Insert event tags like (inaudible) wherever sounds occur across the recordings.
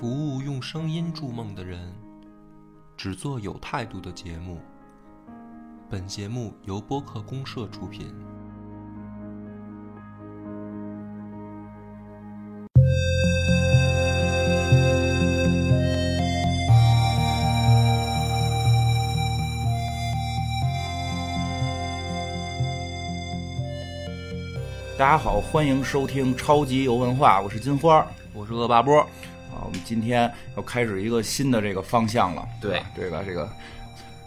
服务用声音筑梦的人，只做有态度的节目。本节目由播客公社出品。大家好，欢迎收听超级游文化，我是金花。我是恶霸波，今天要开始一个新的这个方向了。对吧这个这个，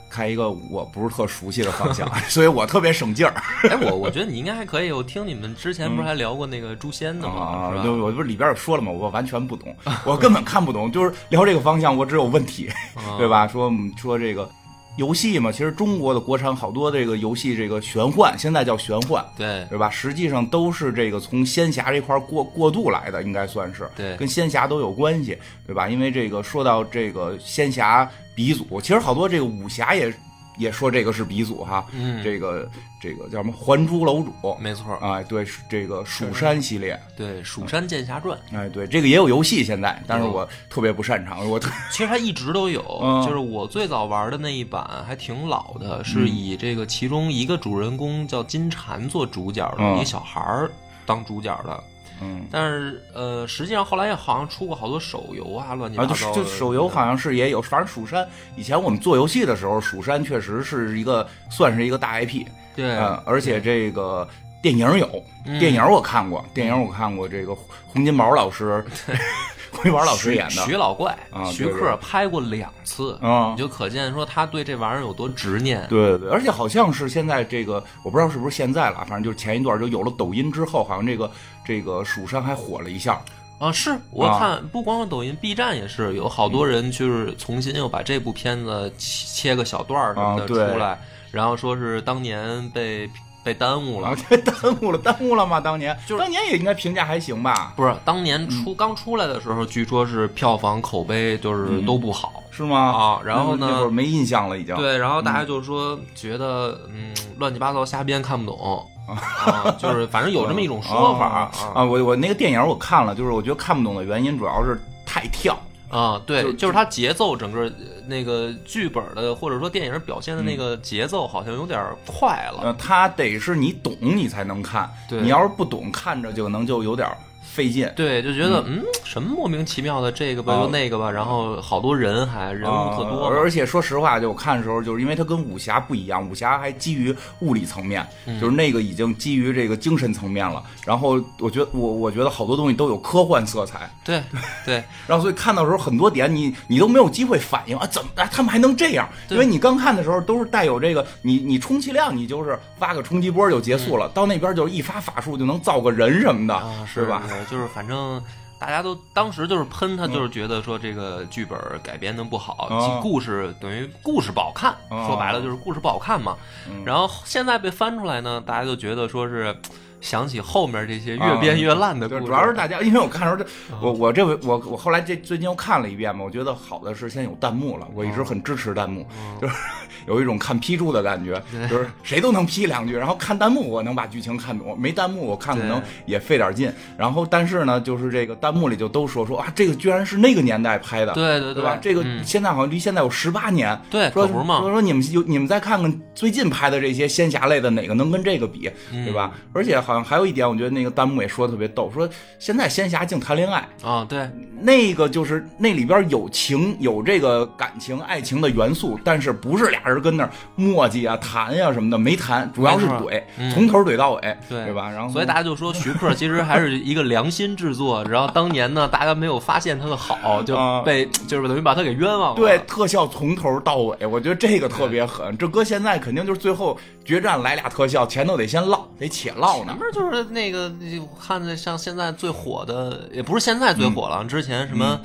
开一个我不是特熟悉的方向，(laughs) 所以我特别省劲儿 (laughs) 哎，我我觉得你应该还可以。我听你们之前不是还聊过那个诛仙的吗？啊。是对，我不是里边也说了吗，我完全不懂，我根本看不懂，就是聊这个方向，我只有问题，啊 (laughs) 对？吧？说嗯说这个游戏嘛，其实中国的国产好多这个游戏，这个玄幻现在叫玄幻。对对吧？实际上都是这个从仙侠这块过过渡来的，应该算是。对跟仙侠都有关系，对吧？因为这个说到这个仙侠鼻祖，其实好多这个武侠也也说这个是鼻祖哈。嗯，这个这个叫什么《还珠楼主》没错。哎，对，是这个蜀山系列，对，《蜀山剑侠传》哎，对，这个也有游戏现在，但是我特别不擅长，我特其实它一直都有，(laughs) 嗯就是我最早玩的那一版还挺老的，是以这个其中一个主人公叫金蝉做主角的、嗯一个小孩儿当主角的。嗯。但是呃，实际上后来也好像出过好多手游啊，乱七啊，八糟的。就就手游好像是也有，反正蜀山以前我们做游戏的时候，蜀山确实是一个算是一个大 IP，对，嗯，而且这个电影有，嗯电影我看过，电影我看过，这个洪金宝老师，(laughs) 洪金宝老师演的，徐老怪、啊徐克拍过两次，嗯你就可见说他对这玩意儿有多执念。对对对，而且好像是现在这个，我不知道是不是现在了，反正就是前一段就有了抖音之后，好像这个这个蜀山还火了一下。啊，是我啊看不光是抖音，B 站也是有好多人就是重新又把这部片子切切个小段儿什么的出来，然后说是当年被被耽误了 (laughs) 耽误了，耽误了吗？当年，就是当年也应该评价还行吧？不是当年嗯出、刚出来的时候，据说是票房口碑就是都不好、是吗？啊，然后呢，那会儿没印象了，已经。对，然后大家就说觉得嗯乱七八糟瞎编看不懂啊，就是反正有这么一种说法啊啊！我我那个电影我看了，就是我觉得看不懂的原因主要是太跳。啊，对，就就是它节奏整个呃那个剧本的或者说电影表现的那个节奏好像有点快了。呃，它得是你懂你才能看，对你要是不懂，看着就能就有点费劲。对，就觉得嗯什么莫名其妙的这个吧啊又那个吧，然后好多人还人物特多而且说实话，就我看的时候，就是因为它跟武侠不一样，武侠还基于物理层面，嗯就是那个已经基于这个精神层面了。然后我觉得我我觉得好多东西都有科幻色彩，对 (laughs) 对然后所以看到时候很多点你你都没有机会反应啊，怎么哎他们还能这样？因为你刚看的时候都是带有这个，你你充其量你就是发个冲击波就结束了，到那边就是一发法术就能造个人什么的，是吧？是就是反正。大家都当时就是喷他，就是觉得说这个剧本改编的不好，嗯故事等于故事不好看，哦说白了就是故事不好看嘛。嗯然后现在被翻出来呢，大家就觉得说是想起后面这些越啊编越烂的故事，就主要是大家，因为我看的时候这，我我这回我我后来这最近又看了一遍嘛，我觉得好的是现在有弹幕了，我一直很支持弹幕，就是 (laughs) 有一种看批注的感觉，就是谁都能批两句，然后看弹幕我能把剧情看懂，没弹幕我看可能也费点劲，然后但是呢，就是这个弹幕里就都说说啊，这个居然是那个年代拍的，对对对吧？这个嗯现在好像离现在有十八年，对，说可不是嘛说。说你们有你们再看看最近拍的这些仙侠类的哪个能跟这个比，嗯对吧？而且好像还有一点，我觉得那个弹幕也说的特别逗，说现在仙侠净谈恋爱，啊，对，那个就是那里边有情有这个感情爱情的元素，但是不是俩人跟那儿磨叽啊谈呀、什么的，没谈，主要是怼，嗯从头怼到尾，对对吧？然后所以大家就说徐克其实还是一个良心制作，然后当年呢，大家没有发现他的好，(laughs) 就啊被就是等于把他给冤枉了。对特效从头到尾，我觉得这个特别狠。这搁现在肯定就是最后决战来俩特效，前头得先唠，得且唠呢前。面就是那个，就看着像现在最火的，也不是现在最火了，之前什么，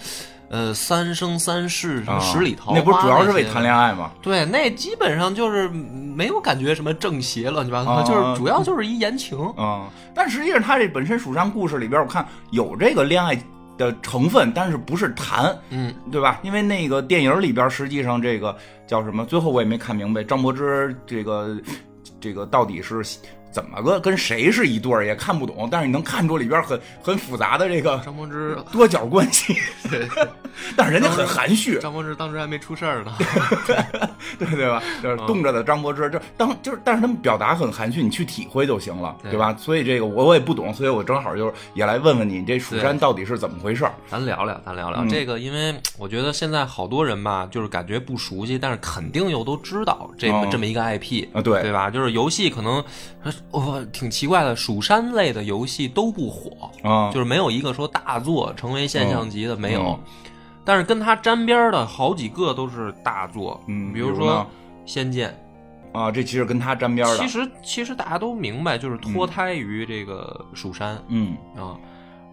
呃，三生三世什么啊十里桃花，那不是主要是为谈恋爱吗？对，那基本上就是没有感觉什么正邪乱七八糟，啊就是主要就是一言情。嗯，但实际上他这本身蜀山故事里边，我看有这个恋爱的成分，但是不是谈，嗯，对吧？因为那个电影里边，实际上这个叫什么？最后我也没看明白，张柏芝这个这个到底是怎么个跟谁是一对儿也看不懂，但是你能看出里边很很复杂的这个张柏芝，多角关系。对，(laughs) 但是人家很含蓄，张柏芝当时还没出事儿呢。(laughs) 对对吧？就是冻着的张柏芝，就当就是，但是他们表达很含蓄，你去体会就行了，对对吧？所以这个我我也不懂，所以我正好就是也来问问你，这蜀山到底是怎么回事儿？咱聊聊，咱聊聊、嗯这个，因为我觉得现在好多人吧，就是感觉不熟悉，但是肯定又都知道这么、哦这么一个 IP 啊对对吧？就是游戏可能，我、挺奇怪的，蜀山类的游戏都不火，啊，就是没有一个说大作成为现象级的，没有。嗯。但是跟它沾边的好几个都是大作，嗯比如说仙剑》。啊，这其实跟他沾边的。其，实其实大家都明白，就是脱胎于这个蜀山、嗯。啊，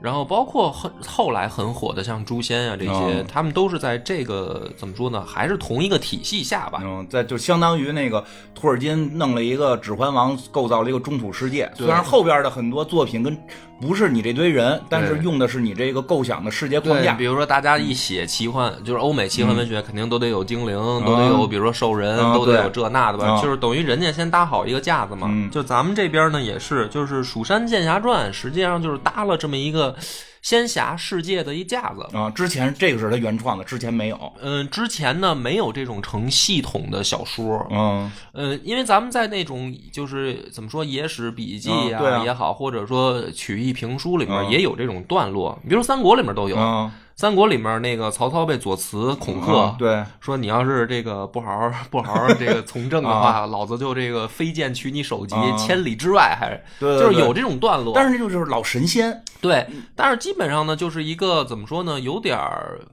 然后包括后后来很火的像诛仙啊这些，哦他们都是在这个怎么说呢，还是同一个体系下吧。嗯，在就相当于那个托尔金弄了一个《指环王》，构造了一个中土世界。虽然后边的很多作品跟不是你这堆人，但是用的是你这个构想的世界框架。比。如说大家一写奇幻，就是欧美奇幻文学，肯定都得有精灵，都得有比如说兽人，嗯都得有这那的吧，嗯。就是等于人家先搭好一个架子嘛。嗯。就咱们这边呢也是，就是《蜀山剑侠传》，实际上就是搭了这么一个仙侠世界的一架子。啊，之前这个是他原创的，之前没有。嗯，之前呢没有这种成系统的小说，嗯呃，因为咱们在那种就是怎么说野史笔记啊也好，或者说曲艺评书里面嗯也有这种段落，比如说三国里面都有。嗯，三国里面那个曹操被左慈恐吓，嗯对，说你要是这个不好好不好好这个从政的话，老子就这个飞剑取你首级，啊千里之外还就是有这种段落。但是就是老神仙。对，但是基本上呢，就是一个怎么说呢，有点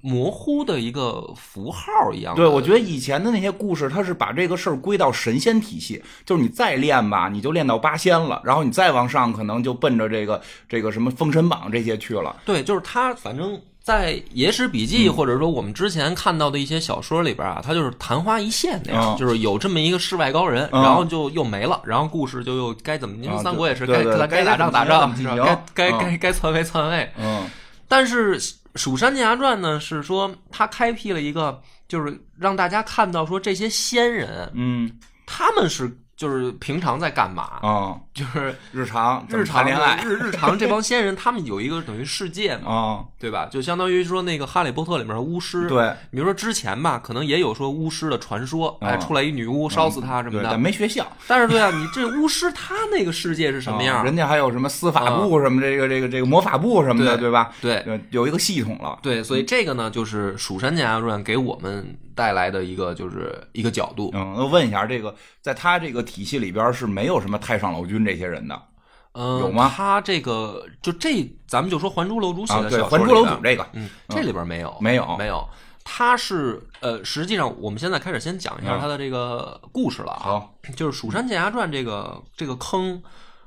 模糊的一个符号一样。对，我觉得以前的那些故事，他是把这个事儿归到神仙体系，就是你再练吧，你就练到八仙了，然后你再往上，可能就奔着这个这个什么封神榜这些去了。对，就是他，反正在《野史笔记》嗯。或者说我们之前看到的一些小说里边啊，他就是昙花一现那样，嗯就是有这么一个世外高人，嗯然后就又没了，然后故事就又该怎么？因为啊三国也是该该打仗打仗，该该嗯该该篡位篡位。嗯。但是《蜀山剑侠传》呢，是说他开辟了一个，就是让大家看到说这些仙人，嗯。他们是就是平常在干嘛？啊，就是日常日常恋爱日日常这帮仙人，他们有一个等于世界嘛，啊，对吧？就相当于说那个《哈利波特》里面的巫师，，对比如说之前吧，可能也有说巫师的传说，哎，嗯出来一女巫烧死他什么对，的。但没学校但是对啊，你这巫师他那个世界是什么样？啊人家还有什么司法部什么这个这个这个魔法部什么的，对对吧？对呃有一个系统了。对，所以这个呢，就是《蜀山剑侠传》给我们带来的一个就是一个角度。嗯，那问一下，这个在他这个体系里边是没有什么太上老君这些人的嗯，有吗他这个就这，咱们就说《还珠楼主》写的小《还珠楼主》这个嗯，这里边没有，没有没有。他是呃，实际上我们现在开始先讲一下嗯他的这个故事了啊。好，就是《蜀山剑侠传》这个这个坑，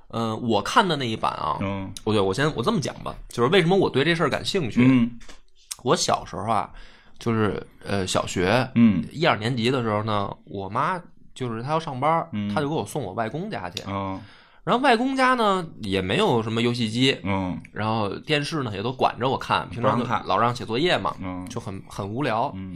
呃，我看的那一版啊，嗯不对，我先我这么讲吧，就是为什么我对这事儿感兴趣。嗯我小时候啊，就是呃小学嗯。一二年级的时候呢，我妈就是她要上班，嗯。她就给我送我外公家去。嗯然后外公家呢也没有什么游戏机，嗯。然后电视呢也都管着我看，平常就看。老让写作业嘛，嗯。就很很无聊。嗯。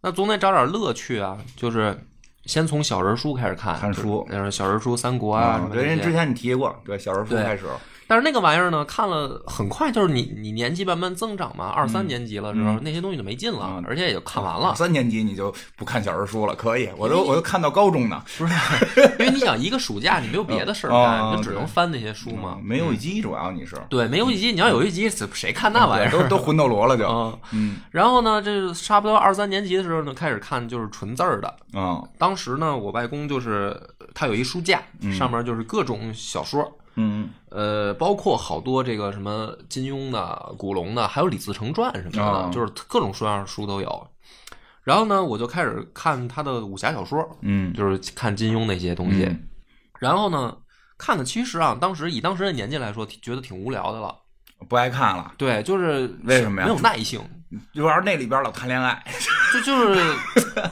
那总得找点乐趣啊，就是先从小人书开始看，看书。就是小人书、三国啊这些。人之前你提过，对，小人书对。开始，但是那个玩意儿呢，看了很快，就是你你年纪慢慢增长嘛，二三年级了之后，那些东西就没劲了，嗯。而且也就看完了。三年级你就不看小人书了，可以，我都我都看到高中呢，不是，(laughs) 因为你想一个暑假你没有别的 (laughs) 事儿哦干，你就只能翻那些书嘛。嗯没有一集，主要你是。对，没游戏机，你要有游戏机，谁看那玩意儿？都都魂斗罗了就，嗯，(laughs) 嗯。然后呢，这差不多二三年级的时候呢，开始看就是纯字儿的。嗯当时呢，我外公就是他有一书架，上面就是各种小说，嗯呃，包括好多这个什么金庸的、古龙的，还有李自成传什么的，哦就是各种书样的书都有。然后呢，我就开始看他的武侠小说，嗯就是看金庸那些东西。嗯然后呢，看的其实啊，当时以当时的年纪来说，觉得挺无聊的了。不爱看了，对，就是为什么呀没有耐性，主要是那里边老谈恋爱，(laughs) 就就是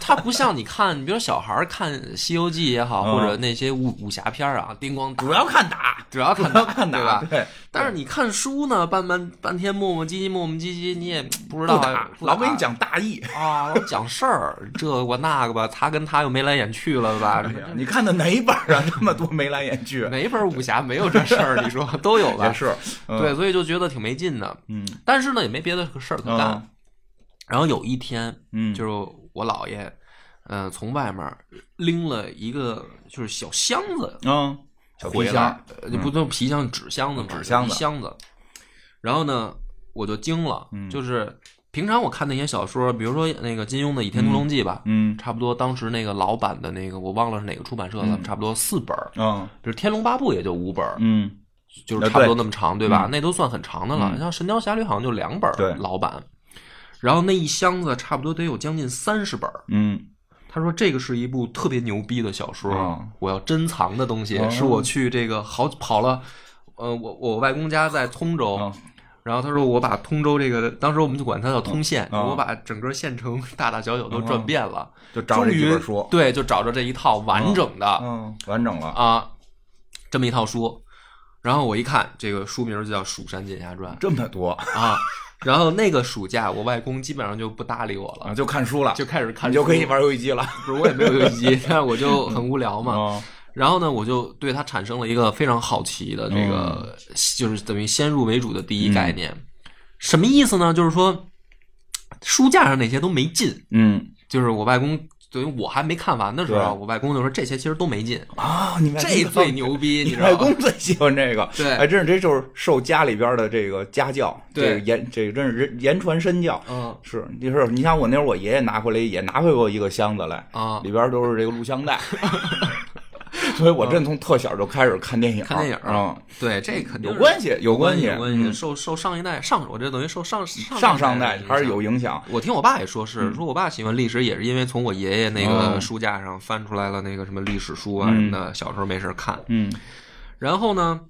他不像你看，你比如小孩儿看《西游记》也好，嗯或者那些武武侠片儿啊，叮咣主要看打，主要看看打，对吧？对，但是你看书呢，半半半天磨磨唧唧，磨磨唧唧，你也不知道，老给你讲大义啊，讲事儿，这个那个吧，他跟他又眉来眼去了吧？你看的哪一本啊？(laughs) 那么多眉来眼去，哪本武侠没有这事儿？你说 (laughs) 都有吧？是，对，所以就觉得挺没劲的。嗯，但是呢，也没别的事儿可干。然后有一天，嗯，就是我姥爷，嗯，从外面拎了一个就是小箱子，嗯。小皮箱，不都皮箱、纸箱子嘛？纸箱子，箱子。然后呢，我就惊了，就是平常我看那些小说，比如说那个金庸的《倚天屠龙记》吧，嗯，差不多当时那个老版的那个，我忘了是哪个出版社了，差不多四本嗯，就是《天龙八部》也就五本嗯，就是差不多那么长，对吧？那都算很长的了。像《神雕侠侣》好像就两本对，老版。然后那一箱子差不多得有将近三十本嗯。他说：“这个是一部特别牛逼的小说，我要珍藏的东西，是我去这个好跑了，呃，我我外公家在通州，然后他说我把通州这个，当时我们就管它叫通县，我把整个县城 (laughs) 大大小小都转遍了，就找这本书，对，就找着这一套完整的，嗯，完整了啊，这么一套书，然后我一看，这个书名就叫《蜀山剑侠传》，这么多啊。” (laughs) 然后那个暑假，我外公基本上就不搭理我了，就看书了，就开始看，你就可以玩游戏机了。(laughs) 不是，我也没有游戏机，(laughs) 但是我就很无聊嘛。然后呢，我就对他产生了一个非常好奇的这个，就是等于先入为主的第一概念。什么意思呢？就是说，书架上那些都没劲。嗯，就是我外公。等于我还没看完的时候，我外公就说这些其实都没劲。啊！你这最牛逼，你外公最喜欢这个，对，哎，真是这就是受家里边的这个家教，对，言这个真是言传身教，嗯，是，你说你像我那会儿，我爷爷拿回来也拿回过一个箱子来啊，里边都是这个录像带。(laughs) (laughs) 所以，我真从特小就开始看电影，看电影啊，对，这肯定有关系，有关系，有关系。受受上一代上，我这等于受上上上代还是有影响。我听我爸也说是，说我爸喜欢历史，也是因为从我爷爷那个书架上翻出来了那个什么历史书啊什么的，小时候没事看。嗯，然后呢，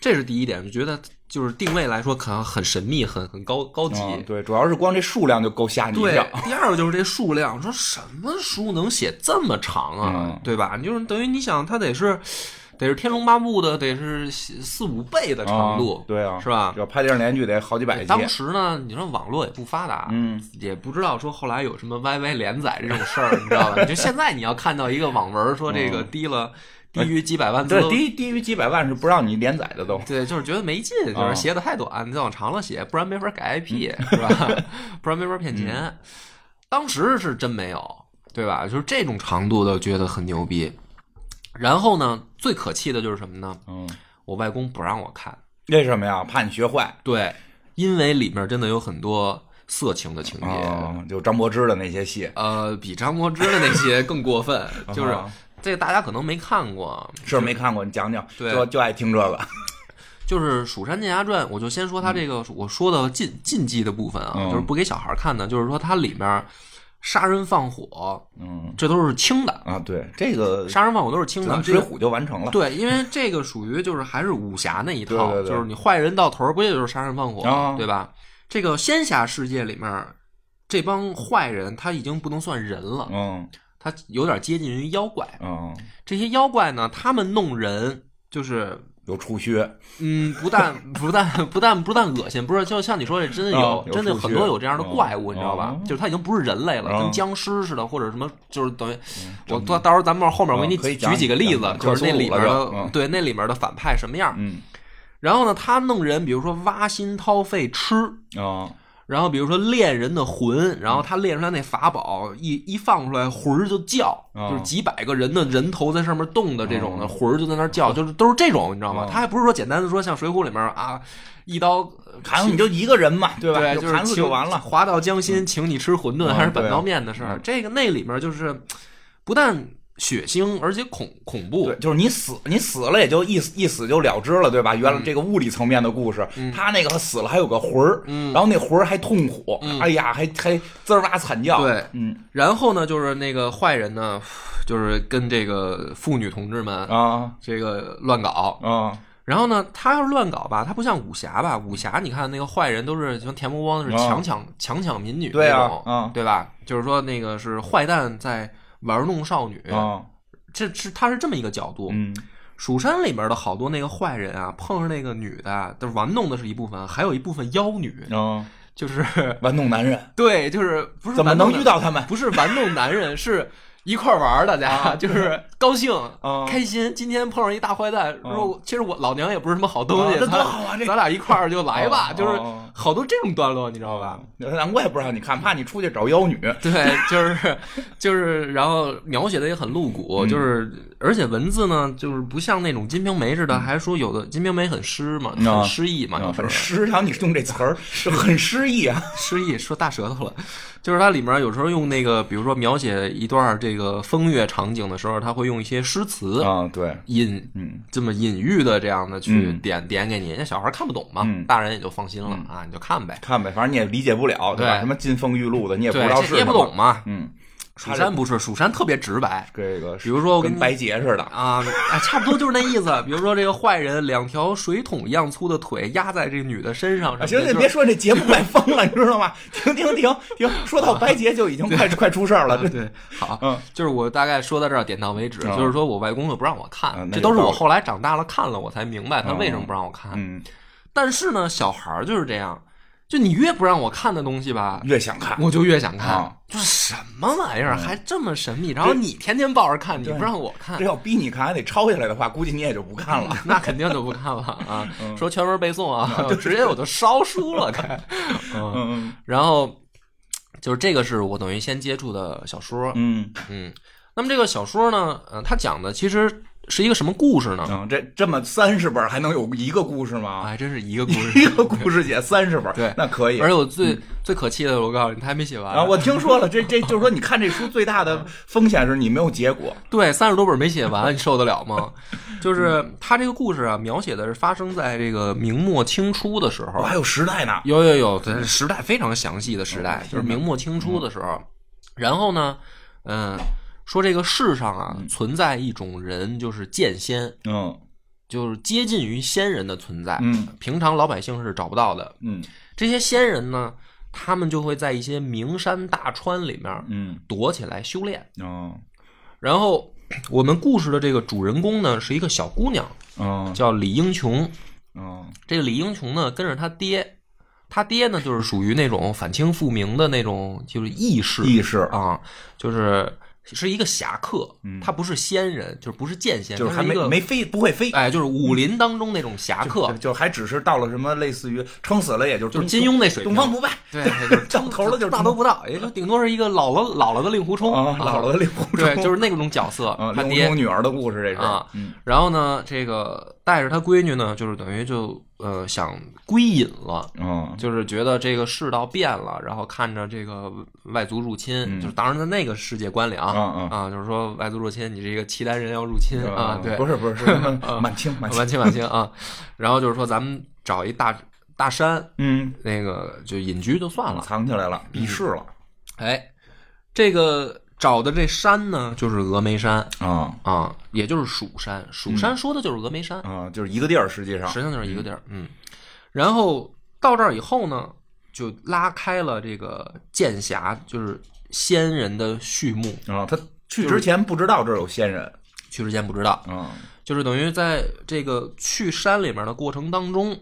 这是第一点，就觉得。就是定位来说，可能很神秘，很很高高级。对，主要是光这数量就够吓你一跳。第二个就是这数量，说什么书能写这么长啊？对吧？就是等于你想，它得是得是《天龙八部》的，得是四五倍的长度，对啊，是吧？要拍电视连续得好几百集。当时呢，你说网络也不发达，嗯，也不知道说后来有什么 YY 连载这种事儿，你知道吧？就现在你要看到一个网文说这个低了。低于几百万字，对，低低于几百万是不让你连载的都。对，就是觉得没劲，就是写的太短，你再往长了写，不然没法改 IP，是吧？(laughs) 不然没法骗钱。当时是真没有，对吧？就是这种长度的，觉得很牛逼。然后呢，最可气的就是什么呢？嗯，我外公不让我看，为什么呀？怕你学坏。对，因为里面真的有很多色情的情节，就张柏芝的那些戏。呃，比张柏芝的那些更过分，(laughs) 就是。这个大家可能没看过，是没看过，你讲讲，对，就就爱听这个。(laughs) 就是《蜀山剑侠传》，我就先说它这个我说的禁禁忌的部分啊，就是不给小孩看的，就是说它里面杀人放火，嗯，这都是轻的啊。对，这个杀人放火都是轻的，水浒就完成了。对，因为这个属于就是还是武侠那一套，就是你坏人到头，不也就是杀人放火，对吧？这个仙侠世界里面，这帮坏人他已经不能算人了，嗯。它有点接近于妖怪，嗯，这些妖怪呢，他们弄人就是有触须，嗯，不但不但不但不但恶心，不是就像你说的真的有真的很多有这样的怪物，你知道吧？就是他已经不是人类了，跟僵尸似的，或者什么，就是等于我到到时候咱们后面我给你举几个例子，就是那里面的对那里面的反派什么样？嗯，然后呢，他弄人，比如说挖心掏肺吃啊。然后比如说炼人的魂，然后他炼出来那法宝一一放出来魂儿就叫，就是几百个人的人头在上面动的这种的魂儿就在那叫，就是都是这种，你知道吗？他还不是说简单的说像水浒里面啊，一刀砍死你就一个人嘛，对吧？对，砍死就完了。滑到江心，请你吃馄饨还是板刀面的事儿，这个那里面就是不但。血腥而且恐恐怖，对，就是你死你死了也就一死一死就了之了，对吧？原来这个物理层面的故事，他那个死了还有个魂儿，然后那魂儿还痛苦，哎呀，还还滋哇惨叫，对，嗯。然后呢，就是那个坏人呢，就是跟这个妇女同志们啊，这个乱搞啊。然后呢，他要是乱搞吧，他不像武侠吧？武侠你看那个坏人都是像田伯光是强抢强抢民女那种，对吧？就是说那个是坏蛋在。玩弄少女啊，这是他是这么一个角度。嗯，蜀山里面的好多那个坏人啊，碰上那个女的，都玩弄的是一部分，还有一部分妖女，啊，(laughs) 就是玩弄男人。对，就是不是怎么能遇到他们？不是玩弄男人，是一块玩大家 (laughs) 就是高兴、开心。今天碰上一大坏蛋，说其实我老娘也不是什么好东西，这多好啊！这咱俩一块儿就来吧，就是好多这种段落，你知道吧？难怪不让你看，怕你出去找妖女。(laughs) 对，就是就是，然后描写的也很露骨，就是而且文字呢，就是不像那种《金瓶梅》似的，还说有的《金瓶梅》很诗嘛，很诗意嘛，很诗。然后你用这词儿就 (laughs) 很诗意啊，(laughs) 诗意说大舌头了。就是它里面有时候用那个，比如说描写一段这个风月场景的时候，他会用一些诗词啊，对，隐嗯。这么隐喻的这样的去点点给你，那小孩看不懂嘛，大人也就放心了啊，你就看呗，看呗，反正你也理解不了，对吧？什么金风玉露的，你也不知道是也不懂嘛，嗯。蜀山不是，蜀山特别直白。这个，比如说跟白洁似的啊，哎，差不多就是那意思。(laughs) 比如说这个坏人，两条水桶一样粗的腿压在这女的身上。行，行别说这节目快疯了，(laughs) 你知道吗？停停停停，说到白洁就已经快 (laughs) 快出事儿了。对，好，嗯，就是我大概说到这儿，点到为止。就是说我外公又不让我看，这都是我后来长大了看了，我才明白他为什么不让我看。嗯，但是呢，小孩儿就是这样。就你越不让我看的东西吧，越想看，我就越想看。就是什么玩意儿，还这么神秘？然后你天天抱着看，你不让我看，这要逼你看，还得抄下来的话，估计你也就不看了。(laughs) 那肯定就不看了啊！(laughs) 说全文背诵啊，直接我就烧书了。(laughs) 该，嗯，然后就是这个是我等于先接触的小说，嗯嗯。那么这个小说呢，嗯，它讲的其实。是一个什么故事呢？嗯，这这么三十本还能有一个故事吗？还真是一个故事，(laughs) 一个故事写三十本，对，那可以。而且我最最可气的，我告诉你，他还没写完啊！我听说了，这这就是说，你看这书最大的风险是你没有结果。(laughs) 对，三十多本没写完，你受得了吗？(laughs) 就是他这个故事啊，描写的是发生在这个明末清初的时候，还有时代呢，有有有，对，时代非常详细的时代，就是明末清初的时候。然后呢，嗯。说这个世上啊，存在一种人，就是剑仙，嗯，就是接近于仙人的存在，嗯，平常老百姓是找不到的，嗯，这些仙人呢，他们就会在一些名山大川里面，嗯，躲起来修炼，哦，然后我们故事的这个主人公呢，是一个小姑娘，嗯，叫李英琼，嗯，这个李英琼呢，跟着她爹，他爹呢，就是属于那种反清复明的那种，就是义士，义士。啊，就是。是一个侠客，他不是仙人，就是不是剑仙，就是还没没飞不会飞，哎，就是武林当中那种侠客，就还只是到了什么类似于撑死了，也就就是金庸那水平，东方不败，对，(laughs) 撑头了就大都不到，也就顶多是一个老了老了的令狐冲，老了的令狐冲，对，就是那种角色，他爹女儿的故事，这是啊，然后呢，这个带着他闺女呢，就是等于就。呃，想归隐了，嗯，就是觉得这个世道变了，然后看着这个外族入侵，就是当然在那个世界观里啊，啊，就是说外族入侵，你这个契丹人要入侵啊，对，不是不是，是 (laughs) 满清满清满清啊，然后就是说咱们找一大大山，嗯，那个就隐居就算了，藏起来了，避世了，哎，这个。找的这山呢，就是峨眉山啊啊，也就是蜀山。蜀山说的就是峨眉山啊，就是一个地儿，实际上实际上就是一个地儿。嗯，然后到这儿以后呢，就拉开了这个剑侠，就是仙人的序幕啊。他去之前不知道这儿有仙人，去之前不知道啊，就是等于在这个去山里面的过程当中，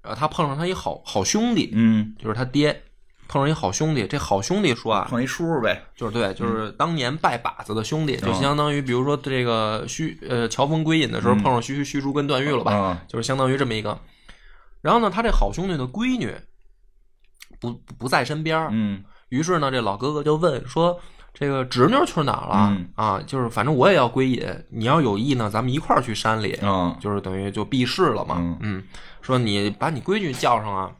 呃，他碰上他一好好兄弟，嗯，就是他爹。碰上一好兄弟，这好兄弟说啊，碰一叔呗，就是对，就是当年拜把子的兄弟，就相当于比如说这个虚呃乔峰归隐的时候碰上虚虚竹跟段誉了吧，就是相当于这么一个。然后呢，他这好兄弟的闺女不不在身边嗯，于是呢，这老哥哥就问说：“这个侄女去哪儿了？啊，就是反正我也要归隐，你要有意呢，咱们一块儿去山里，就是等于就避世了嘛。嗯，说你把你闺女叫上啊。”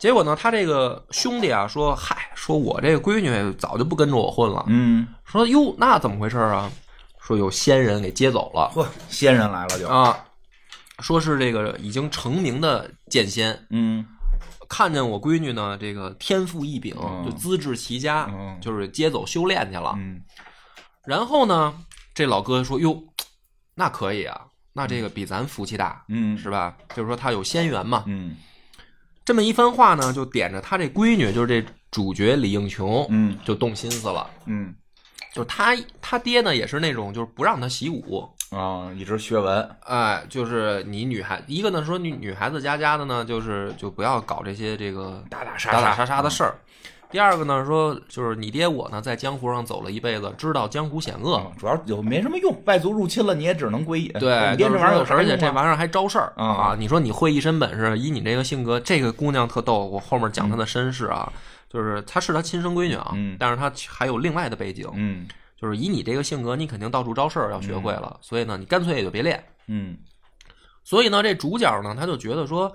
结果呢，他这个兄弟啊说：“嗨，说我这个闺女早就不跟着我混了。”嗯，说：“哟，那怎么回事啊？”说有仙人给接走了。嚯，仙人来了就啊，说是这个已经成名的剑仙。嗯，看见我闺女呢，这个天赋异禀，就资质奇佳，就是接走修炼去了。嗯，然后呢，这老哥说：“哟，那可以啊，那这个比咱福气大，嗯，是吧？就是说他有仙缘嘛。”嗯。这么一番话呢，就点着他这闺女，就是这主角李应琼，嗯，就动心思了，嗯，就是他他爹呢，也是那种就是不让他习武，啊，一直学文，哎，就是你女孩一个呢说女女孩子家家的呢，就是就不要搞这些这个打打杀打打杀杀的事儿。第二个呢，说就是你爹我呢，在江湖上走了一辈子，知道江湖险恶，主要有没什么用。外族入侵了，你也只能归隐。对，爹这玩意儿，而且这玩意儿还招事儿啊！你说你会一身本事，以你这个性格，这个姑娘特逗。我后面讲她的身世啊，就是她是她亲生闺女啊，但是她还有另外的背景。嗯，就是以你这个性格，你肯定到处招事儿，要学会了。所以呢，你干脆也就别练。嗯，所以呢，这主角呢，他就觉得说。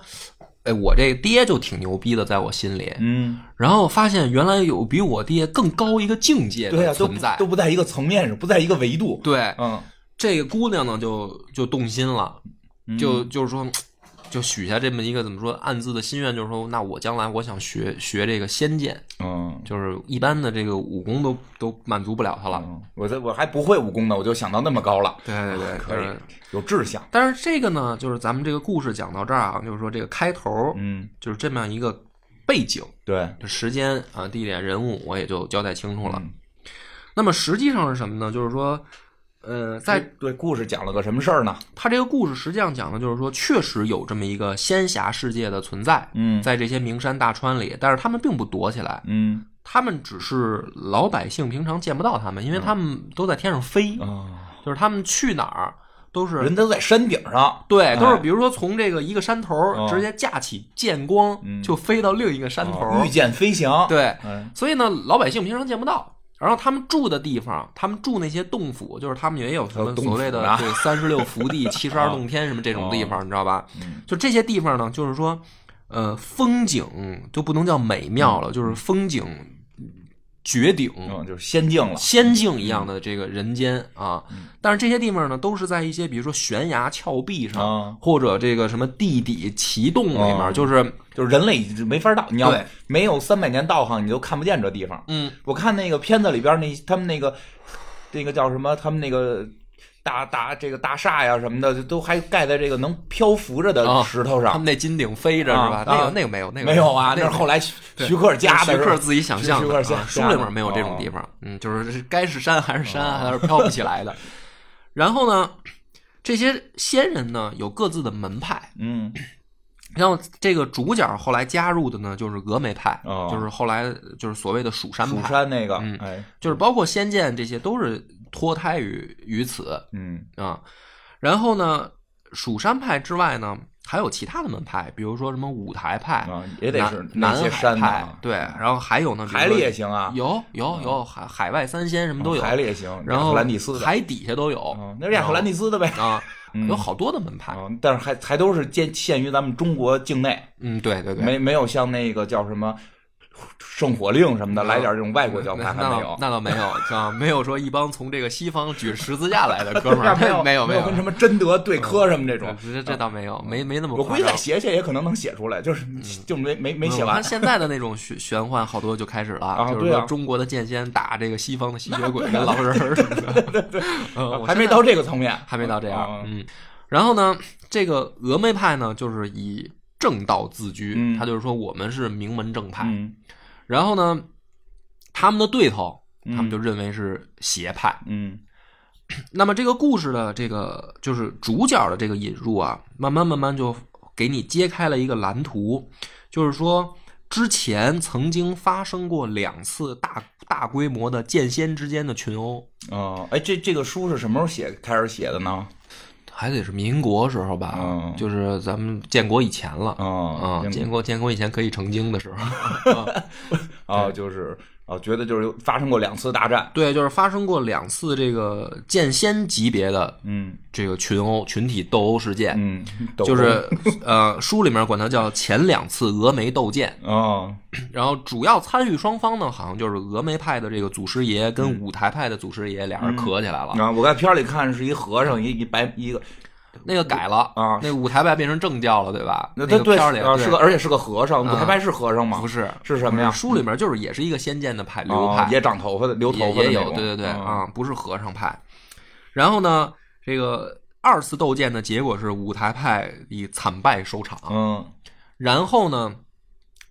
哎，我这爹就挺牛逼的，在我心里。嗯，然后发现原来有比我爹更高一个境界的存在，都不在一个层面上，不在一个维度。对，嗯，这个姑娘呢，就就动心了，就就是说。就许下这么一个怎么说暗自的心愿，就是说，那我将来我想学学这个仙剑，嗯，就是一般的这个武功都都满足不了他了。我这我还不会武功呢，我就想到那么高了。对对对，可以有志向。但是这个呢，就是咱们这个故事讲到这儿啊，就是说这个开头，嗯，就是这么样一个背景，对，时间啊、地点、人物，我也就交代清楚了。那么实际上是什么呢？就是说。呃，在对故事讲了个什么事儿呢？他这个故事实际上讲的就是说，确实有这么一个仙侠世界的存在。嗯，在这些名山大川里，但是他们并不躲起来。嗯，他们只是老百姓平常见不到他们，因为他们都在天上飞。啊，就是他们去哪儿都是人都在山顶上。对，都是比如说从这个一个山头直接架起剑光，就飞到另一个山头，御剑飞行。对，所以呢，老百姓平常见不到。然后他们住的地方，他们住那些洞府，就是他们也有什么所谓的对三十六福地、(laughs) 七十二洞天什么这种地方，你知道吧？就这些地方呢，就是说，呃，风景就不能叫美妙了，就是风景。绝顶，就是仙境了，仙境一样的这个人间啊！但是这些地方呢，都是在一些比如说悬崖峭壁上，或者这个什么地底奇洞里面，就是就是人类没法到。你要没有三百年道行，你都看不见这地方。嗯，我看那个片子里边那他们那个那个叫什么？他们那个。大大这个大厦呀什么的，都还盖在这个能漂浮着的石头上。他们那金顶飞着是吧？那个那个没有，那个没有啊，那是后来徐克加的，徐克自己想象的。书里面没有这种地方，嗯，就是该是山还是山，还是飘不起来的。然后呢，这些仙人呢有各自的门派，嗯，然后这个主角后来加入的呢就是峨眉派，就是后来就是所谓的蜀山蜀山那个，哎，就是包括仙剑这些都是。脱胎于于此，嗯。啊，然后呢，蜀山派之外呢，还有其他的门派，比如说什么五台派啊，也得是南海派，对，然后还有呢，海里也行啊，有有有海海外三仙什么都有，海里也行，然后兰蒂斯海底下都有，那是亚特兰蒂斯的呗啊，有好多的门派，但是还还都是限限于咱们中国境内，嗯，对对对，没没有像那个叫什么。圣火令什么的，来点这种外国教派还没有？那倒没有，(laughs) 啊，没有说一帮从这个西方举十字架来的哥们儿，没有没有没有跟什么贞德对磕什么这种，这这倒没有，没没那么。我估计再写写也可能能写出来，就是就没没没写完。现在的那种玄玄幻好多就开始了，就是说中国的剑仙打这个西方的吸血鬼 (laughs) 跟、老人什么的，对，(laughs) 还没到这个层面，还没到这样。嗯，然后呢，这个峨眉派呢，就是以正道自居，他就是说我们是名门正派。然后呢，他们的对头，他们就认为是邪派。嗯，那么这个故事的这个就是主角的这个引入啊，慢慢慢慢就给你揭开了一个蓝图，就是说之前曾经发生过两次大大规模的剑仙之间的群殴。哦，哎，这这个书是什么时候写开始写的呢？还得是民国时候吧，就是咱们建国以前了。啊，建国建国以前可以成精的时候。(laughs) 啊，就是啊，觉得就是发生过两次大战，对，就是发生过两次这个剑仙级别的嗯。这个群殴群体斗殴事件，嗯，就是呃书里面管它叫前两次峨眉斗剑啊，(clears throat) 然后主要参与双方呢，好像就是峨眉派的这个祖师爷跟五台派的祖师爷俩人磕起来了啊，我在片里看是一和尚一一白一个。那个改了啊，那五台派变成正教了，对吧？那对对里是个，而且是个和尚。五台派是和尚吗？不是，是什么呀？书里面就是也是一个仙剑的派流派，也长头发的，留头发也有，对对对啊，不是和尚派。然后呢，这个二次斗剑的结果是五台派以惨败收场。嗯，然后呢，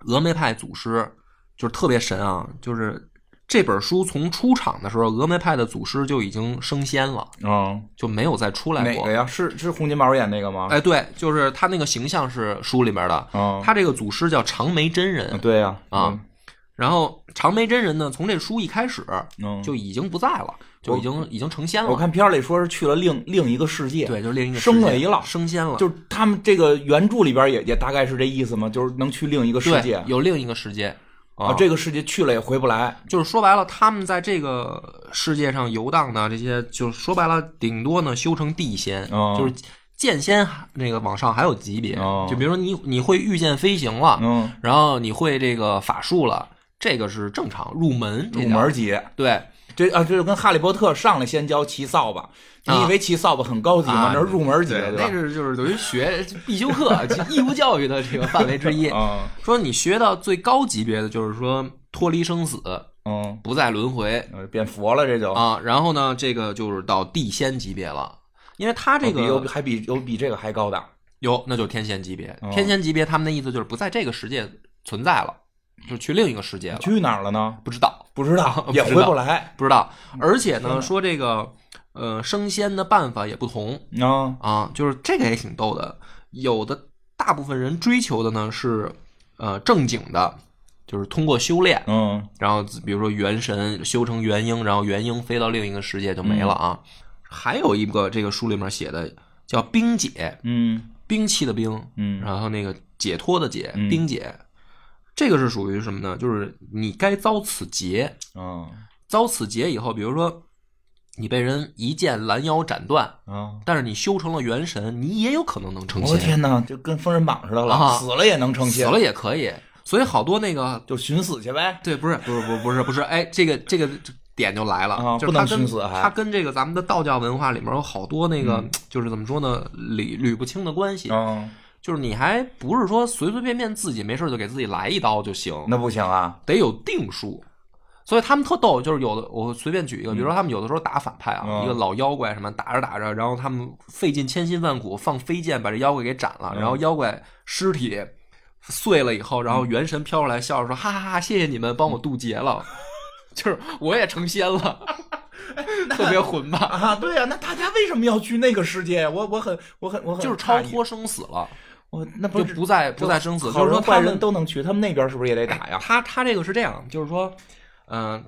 峨眉派祖师就是特别神啊，就是这本书从出场的时候，峨眉派的祖师就已经升仙了，嗯，就没有再出来过。哪个呀？是是洪金宝演那个吗？哎，对，就是他那个形象是书里面的。嗯，他这个祖师叫长眉真人。对呀，啊，然后长眉真人呢，从这书一开始就已经不在了，就已经已经成仙了。我看片里说是去了另另一个世界，对，就是另一个升维了，升仙了。就是他们这个原著里边也也大概是这意思吗？就是能去另一个世界，有另一个世界。啊，这个世界去了也回不来，就是说白了，他们在这个世界上游荡的这些，就是说白了，顶多呢修成地仙，就是剑仙那个往上还有级别，就比如说你你会御剑飞行了，嗯，然后你会这个法术了，这个是正常入门入门级，对。这啊，这就跟哈利波特上来先教骑扫把，你以为骑扫把很高级吗？那是入门级，那是就是等于学必修课、义务教育的这个范围之一。说你学到最高级别的，就是说脱离生死，嗯，不再轮回，变佛了，这就啊。然后呢，这个就是到地仙级别了，因为他这个有还比有比这个还高的，有那就是天仙级别。天仙级别，他们的意思就是不在这个世界存在了。就去另一个世界了，去哪儿了呢？不知道，不知道，(laughs) 也回不来，不知道。而且呢，说这个呃升仙的办法也不同啊啊，就是这个也挺逗的。有的大部分人追求的呢是呃正经的，就是通过修炼，嗯，然后比如说元神修成元婴，然后元婴飞到另一个世界就没了啊。还有一个这个书里面写的叫冰解，嗯，兵器的冰，嗯，然后那个解脱的解，冰解。这个是属于什么呢？就是你该遭此劫，嗯，遭此劫以后，比如说你被人一剑拦腰斩断，啊，但是你修成了元神，你也有可能能成仙。我天哪，就跟封神榜似的了，死了也能成仙，死了也可以。所以好多那个就寻死去呗。对，不是，不是，不，不是，不是。哎，这个这个点就来了，不能寻死。他跟这个咱们的道教文化里面有好多那个，就是怎么说呢，捋捋不清的关系。嗯。就是你还不是说随随便便自己没事就给自己来一刀就行，那不行啊，得有定数。所以他们特逗，就是有的我随便举一个，比如说他们有的时候打反派啊，一个老妖怪什么打着打着，然后他们费尽千辛万苦放飞剑把这妖怪给斩了，然后妖怪尸体碎了以后，然后元神飘出来笑着说：“哈哈哈，谢谢你们帮我渡劫了，(laughs) 就是我也成仙了。(laughs) ”特别混吧啊，对呀，那大家为什么要去那个世界？我我很我很我很就是超脱生死了。我那不就不再不再生死，就是说坏人都能去，他们那边是不是也得打呀？他他这个是这样，就是说，嗯，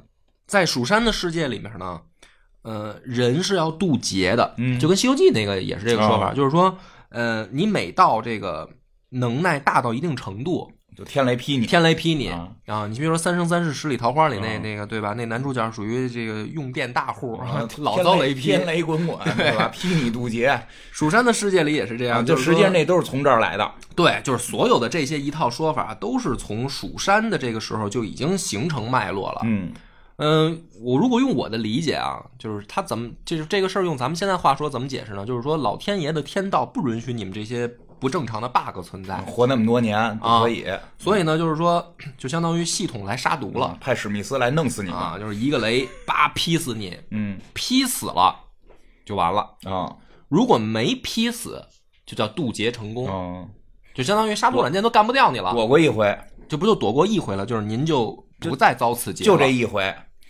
在蜀山的世界里面呢，呃，人是要渡劫的，嗯，就跟《西游记》那个也是这个说法，就是说，呃，你每到这个能耐大到一定程度。就天雷劈你，天雷劈你啊！你比如说《三生三世十里桃花》里那那个对吧？那男主角属于这个用电大户，老遭雷劈，天雷滚滚，对吧？劈你渡劫。蜀山的世界里也是这样，就实际上那都是从这儿来的。对，就是所有的这些一套说法，都是从蜀山的这个时候就已经形成脉络了。嗯嗯，我如果用我的理解啊，就是他怎么就是这个事儿用咱们现在话说怎么解释呢？就是说老天爷的天道不允许你们这些。不正常的 bug 存在，活那么多年不可以，所以呢，就是说，(clears throat) 就相当于系统来杀毒了，派史密斯来弄死你啊，就是一个雷，叭劈死你，嗯，劈死了就完了。啊，如果没劈死，就叫渡劫成功，嗯，就相当于杀毒软件都干不掉你了，躲过一回，就不就躲过一回了，就是您就不再遭此劫，就这一回。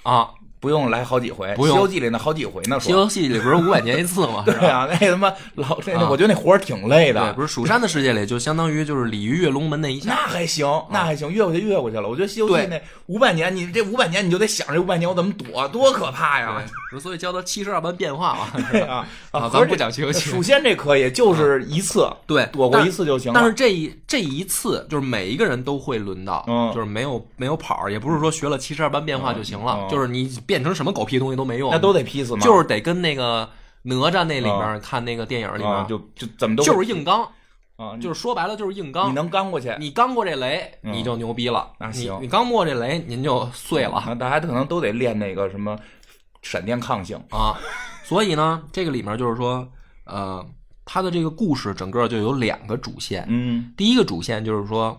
啊。不用来好几回，《西游记》里那好几回呢。《西游记》里不是五百年一次吗？(laughs) 对啊，那他妈老这，我觉得那活儿挺累的。不是蜀山的世界里，就相当于就是鲤鱼跃龙门那一下。那还行，那还行，越过去越过去了。我觉得《西游记》那五百年，你这五百年你就得想这五百年我怎么躲，多可怕呀！所以叫他七十二般变化嘛。(laughs) 对啊，啊，咱不讲《西游记》。蜀仙这可以，就是一次，对，躲过一次就行。但是这一这一次，就是每一个人都会轮到，就是没有没有跑，也不是说学了七十二般变化就行了，就是你变成什么狗屁东西。都没用，那都得劈死吗？就是得跟那个哪吒那里面看那个电影里面，就就怎么都就是硬刚啊，就是说白了就是硬刚。你能刚过去，你刚过这雷，你就牛逼了。那行，你刚过这雷，您就碎了。那大家可能都得练那个什么闪电抗性啊。所以呢，这个里面就是说，呃，他的这个故事整个就有两个主线。嗯，第一个主线就是说，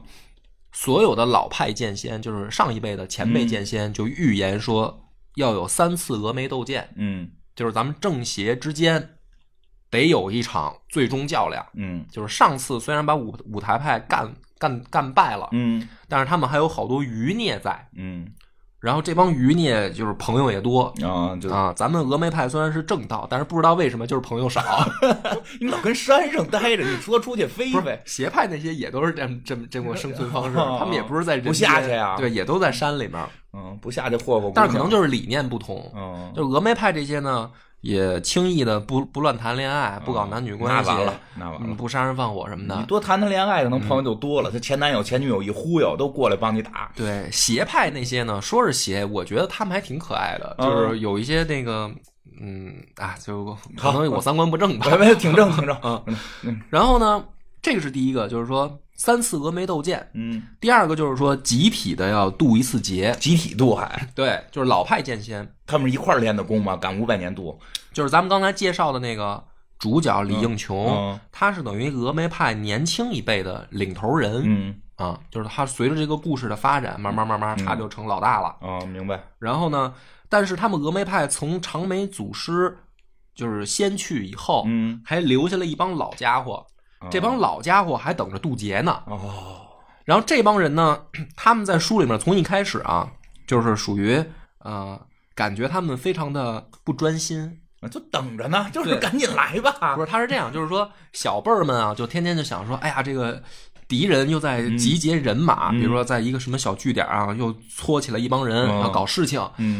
所有的老派剑仙，就是上一辈的前辈剑仙，就预言说。要有三次峨眉斗剑，嗯，就是咱们正邪之间得有一场最终较量，嗯，就是上次虽然把五五台派干干干败了，嗯，但是他们还有好多余孽在，嗯，然后这帮余孽就是朋友也多啊，就啊。咱们峨眉派虽然是正道，但是不知道为什么就是朋友少。(laughs) (laughs) 你老跟山上待着，你说出去飞呗。邪派那些也都是这这么这么生存方式，(laughs) 他们也不是在不下去呀，对，也都在山里面。嗯，不下去霍霍。但是可能就是理念不同。嗯，就是峨眉派这些呢。也轻易的不不乱谈恋爱，不搞男女关系，那完了，那完了，不杀人放火什么的。你多谈谈恋爱，可能朋友就多了。他前男友、前女友一忽悠，都过来帮你打。对邪派那些呢，说是邪，我觉得他们还挺可爱的，就是有一些那个，嗯啊，就可能我三观不正吧，挺正挺正 (laughs) 嗯。然后呢，这个是第一个，就是说。三次峨眉斗剑，嗯，第二个就是说集体的要渡一次劫，集体渡海，对，就是老派剑仙，他们一块练的功嘛，赶五百年渡，就是咱们刚才介绍的那个主角李应琼，他是等于峨眉派年轻一辈的领头人，嗯。啊，就是他随着这个故事的发展，慢慢慢慢他就成老大了，啊，明白。然后呢，但是他们峨眉派从长眉祖师就是先去以后，嗯，还留下了一帮老家伙。这帮老家伙还等着渡劫呢。哦，然后这帮人呢，他们在书里面从一开始啊，就是属于呃，感觉他们非常的不专心，就等着呢，就是赶紧来吧。不是，他是这样，就是说小辈儿们啊，就天天就想说，哎呀，这个敌人又在集结人马，比如说在一个什么小据点啊，又搓起来一帮人要搞事情，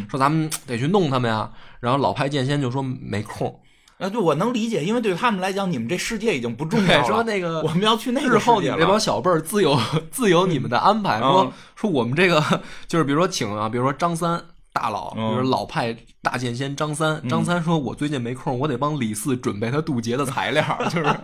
说咱们得去弄他们呀。然后老派剑仙就说没空。啊，对，我能理解，因为对他们来讲，你们这世界已经不重要了。说那个，我们要去那个日后，你们这帮小辈儿自由 (laughs) 自由你们的安排。说说我们这个，(laughs) 就是比如说请啊，比如说张三大佬，比如老派大剑仙张三。张三说：“我最近没空，我得帮李四准备他渡劫的材料。(laughs) ”就是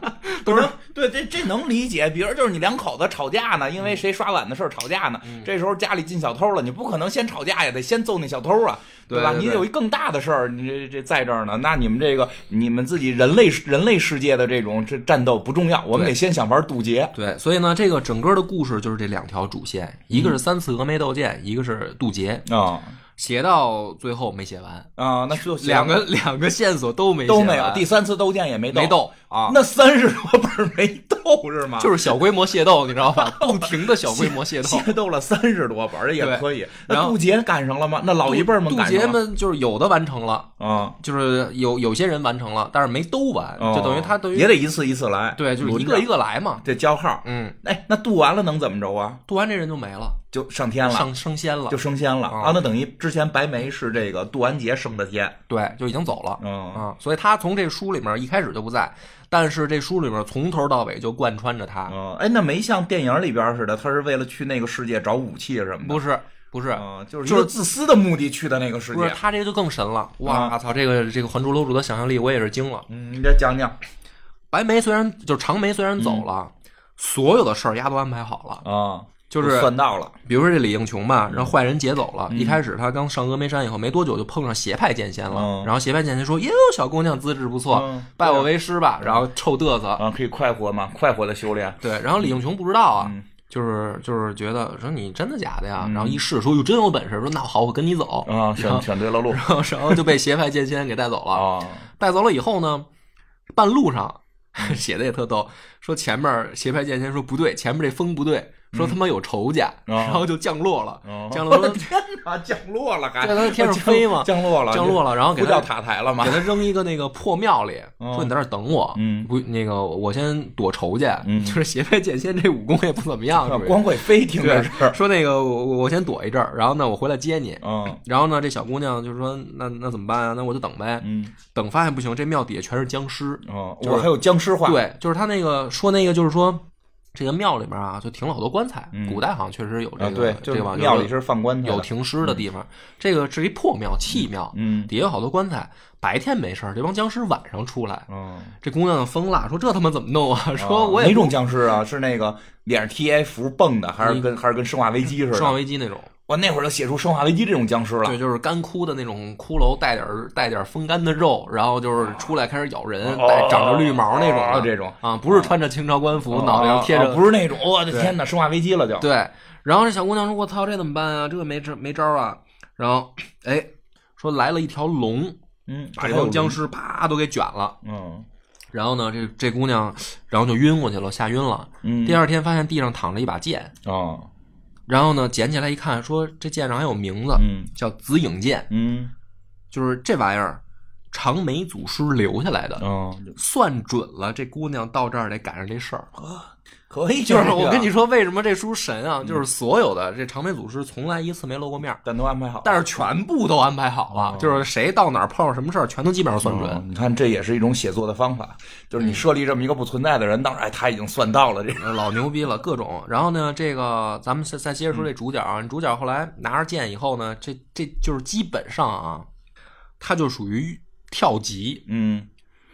都是对，这这能理解。比如就是你两口子吵架呢，因为谁刷碗的事儿吵架呢，这时候家里进小偷了，你不可能先吵架呀，得先揍那小偷啊。对吧？你有一更大的事儿，你这这在这儿呢。那你们这个你们自己人类人类世界的这种这战斗不重要，我们得先想法渡劫。对，所以呢，这个整个的故事就是这两条主线，一个是三次峨眉斗剑，一个是渡劫啊。写到最后没写完啊，那就两个 (laughs) 两个线索都没都没有，第三次斗剑也没斗没斗啊，那三十多本没斗是吗？就是小规模械斗，你知道吧？不停的小规模械斗，械斗了三十多本也可以。那渡劫赶上了吗？那老一辈们渡劫们就是有的完成了啊，就是有有些人完成了，但是没都完，就等于他等于也得一次一次来，对，就是一个一个来嘛，这交号。嗯，哎，那渡完了能怎么着啊？渡完这人就没了。就上天了，上升仙了，就升仙了啊！那等于之前白眉是这个渡完劫升的天，对，就已经走了，嗯啊，所以他从这书里面一开始就不在，但是这书里面从头到尾就贯穿着他。嗯哎，那没像电影里边似的，他是为了去那个世界找武器什么的，不是，不是，就是就是自私的目的去的那个世界。不是，他这个就更神了，哇操！这个这个《还珠楼主》的想象力我也是惊了。嗯，你再讲讲，白眉虽然就是长眉虽然走了，所有的事儿丫都安排好了啊。就是算到了，比如说这李应琼吧，让坏人劫走了。一开始他刚上峨眉山以后没多久，就碰上邪派剑仙了。然后邪派剑仙说：“哟，小姑娘资质不错，拜我为师吧。”然后臭嘚瑟啊，可以快活嘛？快活的修炼。对，然后李应琼不知道啊，就是就是觉得说你真的假的呀？然后一试说：“哟，真有本事。”说：“那好，我跟你走。”啊，选选对了路，然后然后就被邪派剑仙给带走了。啊，带走了以后呢，半路上 (laughs) 写的也特逗，说前面邪派剑仙说不对，前面这风不对。说他妈有仇家，然后就降落了。降落，我的天哪！降落了，还在天上飞吗？(laughs) 降落了，降落了，然后给他塔台了吗？给他扔一个那个破庙里，说你在那等我。嗯，不，那个我先躲仇家。嗯，就是邪派剑仙这武功也不怎么样，(laughs) 光会飞，听着是。说那个我我先躲一阵儿，然后呢我回来接你。嗯，然后呢这小姑娘就说那那怎么办啊？那我就等呗。嗯，等发现不行，这庙底下全是僵尸。哦，我还有僵尸化。对，就是他那个说那个就是说。这个庙里面啊，就停了好多棺材。古代好像确实有这个，这个庙里是放棺材，有停尸的地方。这个是一破庙，弃庙，嗯，底下有好多棺材。白天没事儿，这帮僵尸晚上出来。嗯，这姑娘疯了，说这他妈怎么弄啊？(laughs) 说我也哪种僵尸啊？是那个脸上贴一符蹦的，还是跟还是跟生化危机似的？生化危机那种。我那会儿就写出《生化危机》这种僵尸了，对，就是干枯的那种骷髅，带点带点风干的肉，然后就是出来开始咬人，带长着绿毛那种的，这种啊，不是穿着清朝官服，脑袋上贴着，不是那种，我的天哪，《生化危机》了就。对，然后这小姑娘说：“我操，这怎么办啊？这个没招没招啊。”然后，哎，说来了一条龙，嗯，把这帮僵尸啪都给卷了，嗯，然后呢，这这姑娘，然后就晕过去了，吓晕了，嗯，第二天发现地上躺着一把剑，啊。然后呢，捡起来一看，说这剑上还有名字，嗯，叫紫影剑，嗯，就是这玩意儿，长眉祖师留下来的，嗯，算准了这姑娘到这儿得赶上这事儿。可以，就是我跟你说，为什么这书神啊？就是所有的这长眉祖师从来一次没露过面，但都安排好，但是全部都安排好了，就是谁到哪儿碰上什么事儿，全都基本上算准。你看，这也是一种写作的方法，就是你设立这么一个不存在的人，当然哎，他已经算到了，这个老牛逼了，各种。然后呢，这个咱们再再接着说这主角啊，主角后来拿着剑以后呢，这这就是基本上啊，他就属于跳级，嗯。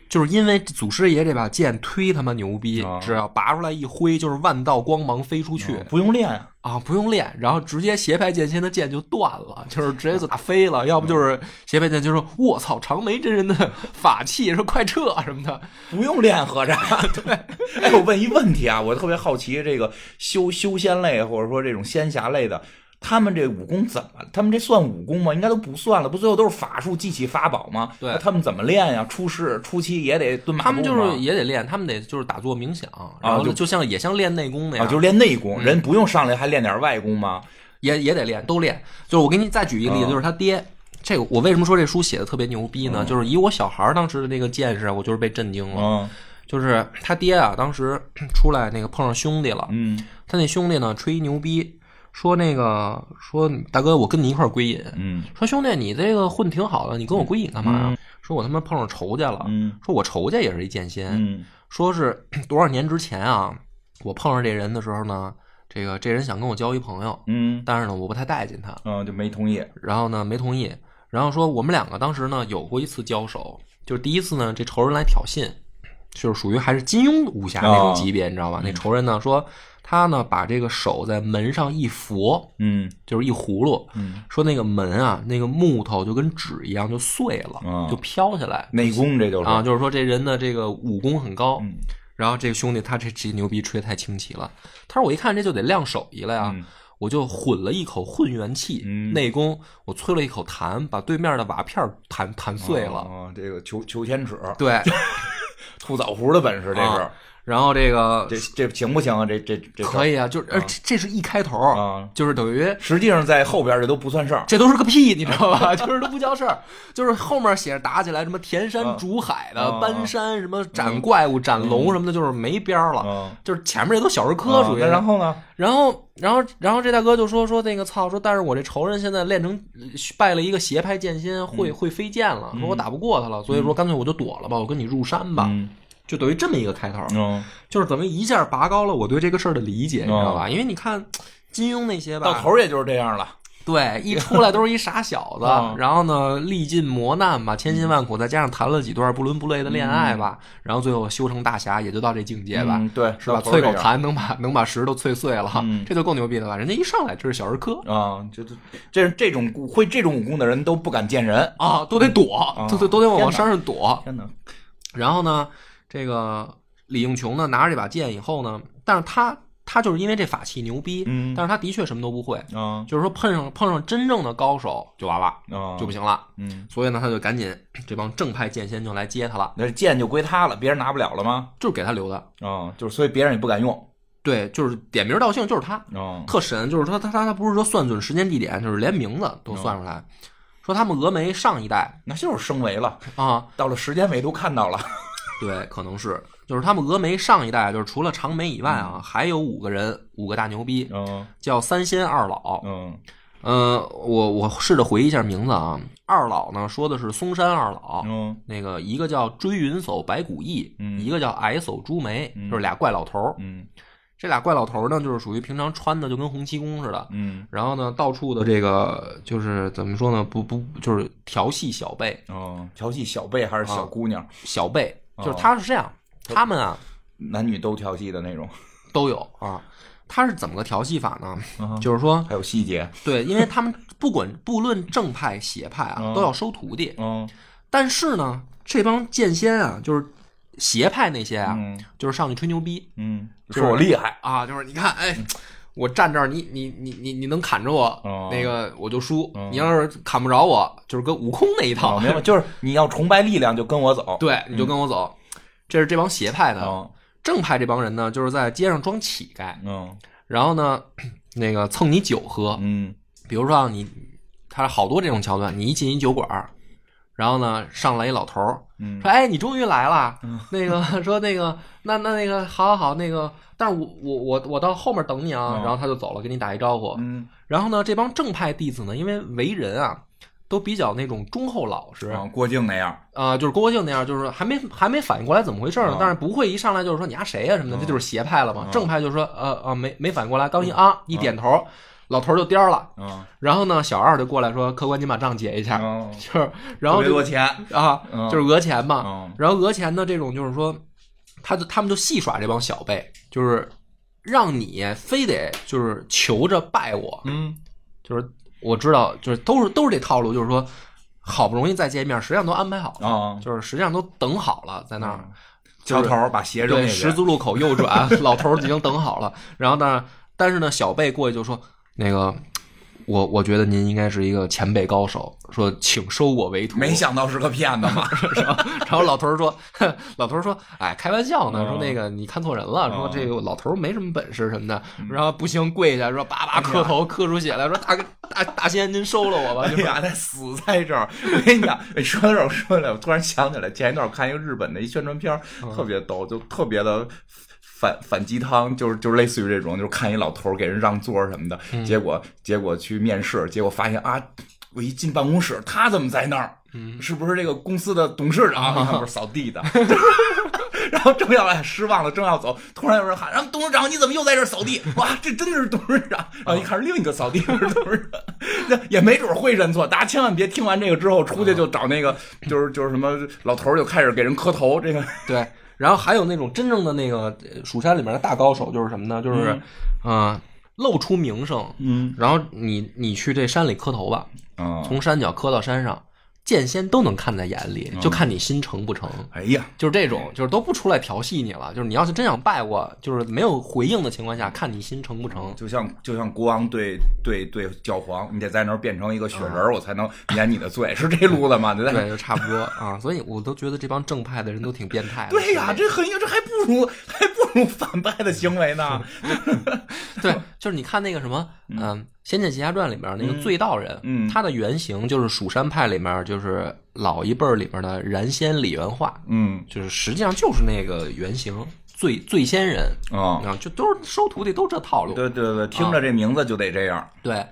就是因为祖师爷这把剑忒他妈牛逼，只要拔出来一挥，就是万道光芒飞出去，不用练啊，不用练，然后直接斜派剑仙的剑就断了，(laughs) 就是直接就打飞了。要不就是斜派剑就说：“我操，长眉真人的法器，说快撤什么的，不用练合着。(laughs) ”对，哎，我问一问题啊，我特别好奇，这个修修仙类或者说这种仙侠类的。他们这武功怎么？他们这算武功吗？应该都不算了，不最后都是法术祭起法宝吗？对，他们怎么练呀？出世初期也得蹲马步他们就是也得练，他们得就是打坐冥想，然后就像也像练内功那样，就是练内功。人不用上来还练点外功吗？也也得练，都练。就是我给你再举一个例子，就是他爹。这个我为什么说这书写的特别牛逼呢？就是以我小孩当时的那个见识，我就是被震惊了。就是他爹啊，当时出来那个碰上兄弟了，嗯，他那兄弟呢吹牛逼。说那个说大哥，我跟你一块归隐。嗯，说兄弟，你这个混挺好的，你跟我归隐干嘛呀？说我他妈碰上仇家了。嗯，说我仇家也是一剑仙。嗯，说是 (clears throat) 多少年之前啊，我碰上这人的时候呢，这个这人想跟我交一朋友。嗯，但是呢，我不太待见他。嗯，就没同意。然后呢，没同意。然后说我们两个当时呢有过一次交手，就是第一次呢，这仇人来挑衅，就是属于还是金庸武侠那种级别，你知道吧？那仇人呢说。他呢，把这个手在门上一佛，嗯，就是一葫芦，嗯，说那个门啊，那个木头就跟纸一样，就碎了，就飘下来。内功这就是。啊，就是说这人的这个武功很高。嗯。然后这个兄弟他这这牛逼吹太清奇了，他说我一看这就得亮手艺了呀，我就混了一口混元气，内功我催了一口痰，把对面的瓦片弹弹碎了。啊，这个求求千尺，对，(laughs) 吐枣核的本事这是。然后这个这这行不行啊？这这这可以啊，就是这这是一开头啊，就是等于实际上在后边这都不算事儿，这都是个屁，你知道吧？(laughs) 就是都不叫事儿，就是后面写着打起来什么填山逐海的搬山什么斩怪物斩龙什么的，就是没边儿了，就是前面这都小儿科属于。然后呢？然后然后然后这大哥就说说那个操说，但是我这仇人现在练成拜了一个邪派剑心，会会飞剑了，说我打不过他了，所以说干脆我就躲了吧，我跟你入山吧。就等于这么一个开头，就是等于一下拔高了我对这个事儿的理解，你知道吧？因为你看金庸那些吧，到头也就是这样了。(laughs) 对，一出来都是一傻小子，(laughs) 然后呢，历尽磨难吧，千辛万苦，再加上谈了几段不伦不类的恋爱吧，然后最后修成大侠，也就到这境界吧。对，是吧？啐口痰能把能把石头啐碎了，这就够牛逼的了？人家一上来这是小儿科啊，这这这这种会这种武功的人都不敢见人啊，都得躲，都都都得往山上躲。天哪，然后呢？这个李应琼呢，拿着这把剑以后呢，但是他他就是因为这法器牛逼，嗯，但是他的确什么都不会，就是说碰上碰上真正的高手就完了，就不行了，嗯，所以呢，他就赶紧这帮正派剑仙就来接他了，那剑就归他了，别人拿不了了吗？就是给他留的，啊，就是所以别人也不敢用，对，就是点名道姓就是他，特神，就是说他他他不是说算准时间地点，就是连名字都算出来，说他们峨眉上一代那就是升维了啊，到了时间维度看到了。对，可能是，就是他们峨眉上一代，就是除了长眉以外啊，还有五个人，五个大牛逼，叫三仙二老。嗯，呃，我我试着回忆一下名字啊。二老呢，说的是嵩山二老。嗯，那个一个叫追云叟白骨翼，嗯，一个叫矮叟朱眉，就是俩怪老头嗯，这俩怪老头呢，就是属于平常穿的就跟洪七公似的。嗯，然后呢，到处的这个就是怎么说呢？不不，就是调戏小辈。哦，调戏小辈还是小姑娘？小辈。就是他是这样，他们啊，男女都调戏的那种，都有啊。他是怎么个调戏法呢？就是说还有细节，对，因为他们不管不论正派邪派啊，都要收徒弟。嗯，但是呢，这帮剑仙啊，就是邪派那些啊，就是上去吹牛逼，嗯，说我厉害啊，就是你看，哎，(laughs) 我站这儿，你你你你你能砍着我，那个我就输；你要是砍不着我，就是跟悟空那一套，明白？就是你要崇拜力量，就跟我走，对，你就跟我走。这是这帮邪派的，正派这帮人呢，就是在街上装乞丐。嗯，然后呢，那个蹭你酒喝，嗯，比如说你，他好多这种桥段，你一进一酒馆然后呢上来一老头儿，说哎你终于来了，那个说那个那那那个好好好那个，但是我我我我到后面等你啊，然后他就走了，给你打一招呼，嗯，然后呢这帮正派弟子呢，因为为人啊。都比较那种忠厚老实，郭靖那样啊，就是郭靖那样，就是还没还没反应过来怎么回事呢，但是不会一上来就是说你丫谁呀什么的，这就是邪派了嘛。正派就是说呃呃没没反应过来，刚一啊一点头，老头就颠了，然后呢小二就过来说客官您把账结一下，(laughs) 就是然后讹钱啊，就是讹钱嘛。然后讹钱的这种就是说，他就他们就戏耍这帮小辈，就是让你非得就是求着拜我，嗯，就是。我知道，就是都是都是这套路，就是说，好不容易再见面，实际上都安排好了，就是实际上都等好了，在那儿，桥头把鞋扔对，十字路口右转，(laughs) 老头已经等好了。然后呢，但是呢，小贝过去就说那个。我我觉得您应该是一个前辈高手，说请收我为徒。没想到是个骗子嘛！(laughs) 然后老头说：“ (laughs) 老头说，哎，开玩笑呢，说那个你看错人了，说这个老头没什么本事什么的。然后不行，跪下说叭叭磕头，磕出血来说大大大仙，您收了我吧！哎呀，他死在这儿。我跟你讲，说到这儿说来，我突然想起来，前一段看一个日本的一宣传片，特别逗，就特别的。”反反鸡汤就是就是类似于这种，就是看一老头给人让座什么的，结果结果去面试，结果发现啊，我一进办公室，他怎么在那儿？是不是这个公司的董事长？不是扫地的。(laughs) 然后正要失望了，正要走，突然有人喊：“然后董事长，你怎么又在这扫地？”哇，这真的是董事长！然后一看是另一个扫地的董事长，(laughs) 那也没准会认错。大家千万别听完这个之后出去就找那个，就是就是什么老头就开始给人磕头。这个对。然后还有那种真正的那个蜀山里面的大高手，就是什么呢？就是，嗯，露出名声，嗯，然后你你去这山里磕头吧，嗯，从山脚磕到山上。剑仙都能看在眼里，就看你心诚不诚。哎呀，就是这种，就是都不出来调戏你了。就是你要是真想拜我，就是没有回应的情况下，看你心诚不诚。就像就像国王对对对教皇，你得在那儿变成一个雪人，我才能免你的罪，是这路子吗？(laughs) 对，就差不多啊。所以我都觉得这帮正派的人都挺变态。对呀，这很这还不如还不如反派的行为呢。(laughs) 对，就是你看那个什么，嗯。《仙剑奇侠传》里面那个醉道人，嗯，他的原型就是蜀山派里面就是老一辈儿里面的燃仙李元化，嗯，就是实际上就是那个原型醉醉仙人啊，就都是收徒弟都这套路。对对对，听着这名字就得这样。对，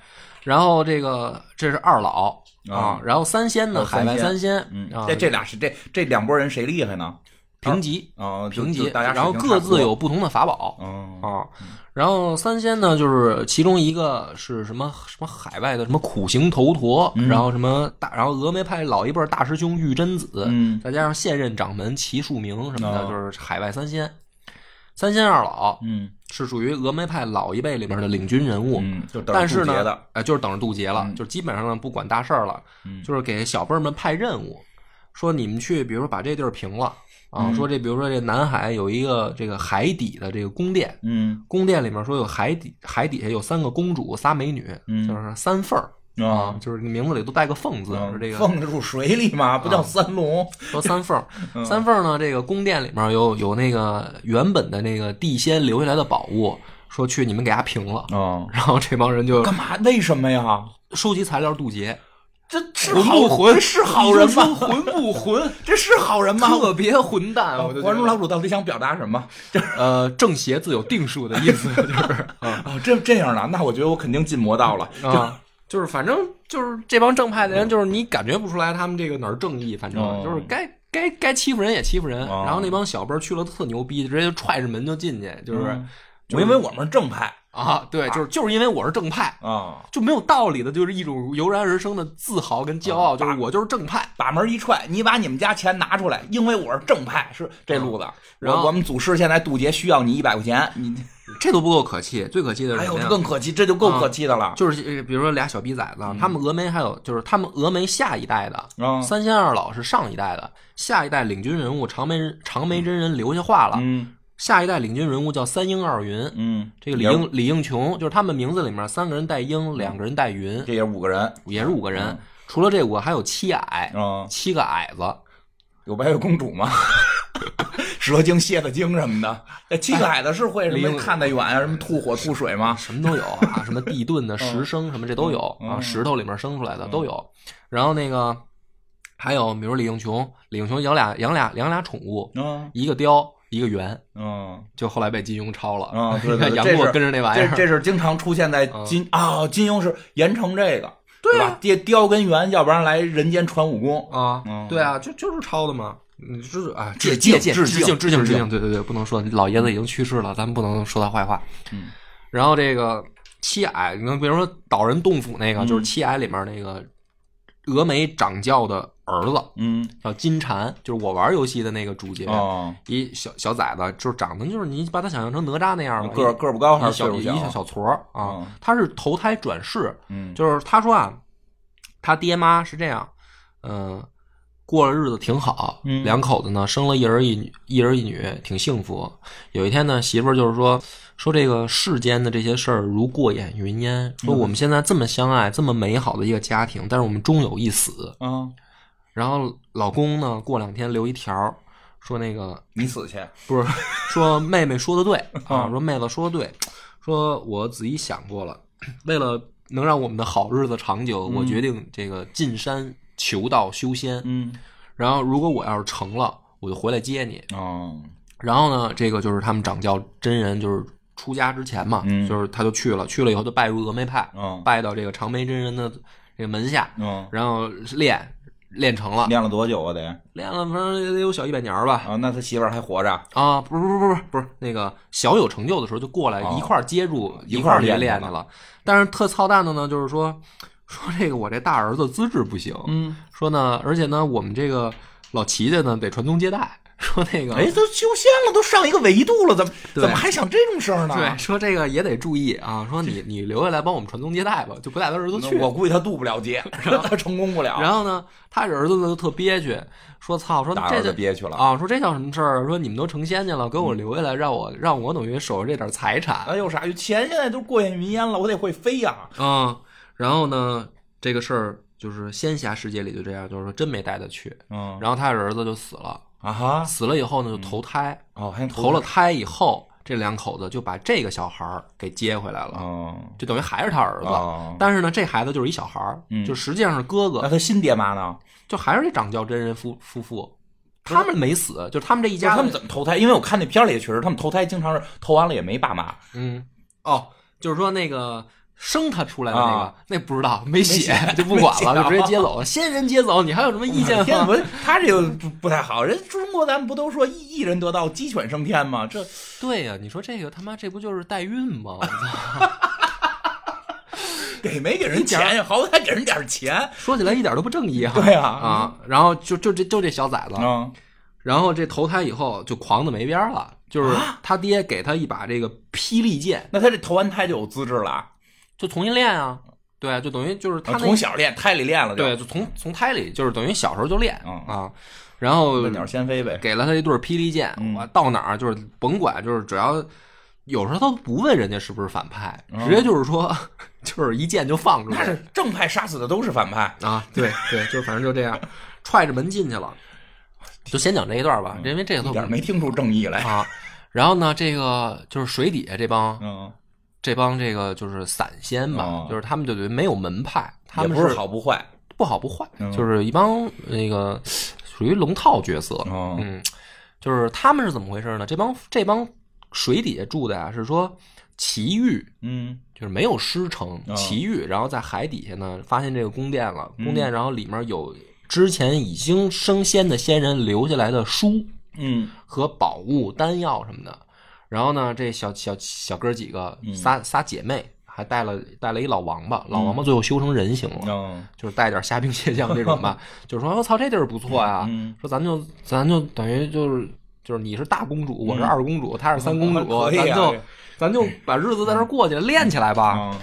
然后这个这是二老啊，然后三仙呢，海外三仙，嗯，这这俩是这这两拨人谁厉害呢？平级啊，评级，大家然后各自有不同的法宝啊。然后三仙呢，就是其中一个是什么什么海外的什么苦行头陀，然后什么大，然后峨眉派老一辈大师兄玉真子，嗯，再加上现任掌门齐树明什么的，就是海外三仙。三仙二老，嗯，是属于峨眉派老一辈里面的领军人物，嗯，但是呢，哎，就是等着渡劫了，就基本上呢不管大事儿了，就是给小辈们派任务，说你们去，比如说把这地儿平了。啊，说这比如说这南海有一个这个海底的这个宫殿，嗯，宫殿里面说有海底海底下有三个公主仨美女，嗯，就是三凤儿啊，就是名字里都带个凤字，是这个凤入水里嘛，不叫三龙，说三凤，(laughs) 三凤呢，这个宫殿里面有有那个原本的那个地仙留下来的宝物，说去你们给它平了，然后这帮人就干嘛？为什么呀？收集材料渡劫。这是好混是好人吗？混不混？(laughs) 这是好人吗？特别混蛋！我观众老主到底想表达什么？(laughs) 呃，正邪自有定数的意思，就是 (laughs) 啊，这这样的，那我觉得我肯定进魔道了啊。就是反正就是这帮正派的人，就是你感觉不出来他们这个哪儿正义，反正就是该该该欺负人也欺负人。然后那帮小辈去了特牛逼，直接就踹着门就进去，就是，因为我们是正派。啊，对，就是就是因为我是正派啊，就没有道理的，就是一种油然而生的自豪跟骄傲，就是我就是正派。把门一踹，你把你们家钱拿出来，因为我是正派，是这路子。然后我们祖师现在渡劫需要你一百块钱，你 (laughs) 这都不够可气，最可气的是还有更可气，这就够可气的了。就是比如说俩小逼崽子，他们峨眉还有就是他们峨眉下一代的三仙二老是上一代的，下一代领军人物长眉长眉真人留下话了。嗯。下一代领军人物叫三英二云，嗯，这个李英李应琼就是他们名字里面三个人带英，两个人带云，这也是五个人，也是五个人。除了这五个，还有七矮，七个矮子，有白雪公主吗？(laughs) 蛇精、蝎子精什么的。那，七个矮子是会什么看得远啊？什么吐火吐水吗？什么都有啊，什么地遁的石生什么这都有啊，石头里面生出来的都有。然后那个还有，比如李应琼，李应琼养俩养俩养俩宠物，一个雕。一个圆，嗯，就后来被金庸抄了，嗯，(laughs) 对对，杨过跟着那玩意儿，这这是经常出现在金啊，金庸是严惩这个，对吧？雕雕跟圆，要不然来人间传武功啊，对啊，就就是抄的嘛，嗯，是啊，致敬致敬致敬致敬，对对对，不能说老爷子已经去世了，咱们不能说他坏话，嗯，然后这个七矮，你，比如说岛人洞府那个，就是七矮里面那个峨眉掌教的。儿子，嗯，叫金蝉，就是我玩游戏的那个主角，一小小崽子，就是长得就是你把他想象成哪吒那样个个不高，还是小一小小矬啊？他是投胎转世，嗯，就是他说啊，他爹妈是这样，嗯，过了日子挺好，两口子呢生了一儿一女，一儿一女挺幸福。有一天呢，媳妇儿就是说。说这个世间的这些事儿如过眼云烟。说我们现在这么相爱，这么美好的一个家庭，但是我们终有一死。嗯。然后老公呢，过两天留一条，说那个你死去，不是说妹妹说的对啊，说妹子说的对，说我仔细想过了，为了能让我们的好日子长久，我决定这个进山求道修仙。嗯。然后如果我要是成了，我就回来接你。哦。然后呢，这个就是他们掌教真人，就是。出家之前嘛，就是他就去了，去了以后就拜入峨眉派，拜到这个长眉真人的这个门下，然后练练成了，练了多久啊？得练了，反正也得有小一百年吧。啊，那他媳妇儿还活着啊？不是不是不是不是那个小有成就的时候就过来一块接住一块练练去了。但是特操蛋的呢，就是说 (laughs) 说这个我这大儿子资质不行，嗯，说呢，而且呢，我们这个老齐家呢得传宗接代。说那个，哎，都修仙了，都上一个维度了，怎么怎么还想这种事儿呢？对，说这个也得注意啊。说你你留下来帮我们传宗接代吧，就不带他儿子去。我估计他渡不了劫，他 (laughs) 成功不了。然后呢，他这儿子呢就特憋屈，说操，说这就憋屈了啊。说这叫什么事儿？说你们都成仙去了，给我留下来，让我让我等于守着这点财产。那有啥？钱现在都过眼云烟了，我得会飞呀。嗯，然后呢，这个事儿就是仙侠世界里就这样，就是说真没带他去。嗯，然后他儿子就死了。啊哈！死了以后呢，就投胎哦，投了胎以后，这两口子就把这个小孩儿给接回来了，哦，就等于还是他儿子。但是呢，这孩子就是一小孩儿，就实际上是哥哥。那他新爹妈呢？就还是这掌教真人夫夫妇，他们没死，就他们这一家。他们怎么投胎？因为我看那片里确实，他们投胎经常是投完了也没爸妈。嗯，哦，就是说那个。生他出来的那个，那不知道没写就不管了，就直接接走了。仙人接走，你还有什么意见吗？他这个不不太好。人中国咱们不都说一人得道，鸡犬升天吗？这 (laughs) 对呀，你说这个他妈这不就是代孕吗？(laughs) 给没给人钱呀？好歹给人点钱。(laughs) 说起来一点都不正义啊！对呀啊，然后就就这就这小崽子，然后这投胎以后就狂的没边了，就是他爹给他一把这个霹雳剑，那他这投完胎就有资质了。就重新练啊，对，就等于就是他从小练胎里练了，对，就从从胎里就是等于小时候就练啊，然后鸟先飞呗，给了他一对霹雳剑，我到哪儿就是甭管，就是只要有时候他不问人家是不是反派，直接就是说 (laughs) 就是一剑就放出来，那是正派杀死的都是反派。啊，对对，就反正就这样，踹着门进去了，就先讲这一段吧，因为这个一点没听出正义来啊，然后呢，这个就是水底下这帮嗯。这帮这个就是散仙吧，就是他们就等于没有门派，他们不是好不坏，不好不坏，就是一帮那个属于龙套角色，嗯，就是他们是怎么回事呢？这帮这帮水底下住的呀，是说奇遇，嗯，就是没有师承，奇遇，然后在海底下呢发现这个宫殿了，宫殿然后里面有之前已经升仙的仙人留下来的书，嗯，和宝物丹药什么的。然后呢，这小小小哥几个仨仨姐妹，还带了带了一老王八，老王八最后修成人形了，就是带点虾兵蟹将这种吧。(laughs) 就是说，我操，这地儿不错呀。说咱就咱就等于就是就是你是大公主，我是二公主，她是三公主，(laughs) 咱就咱就把日子在这过去了，练起来吧。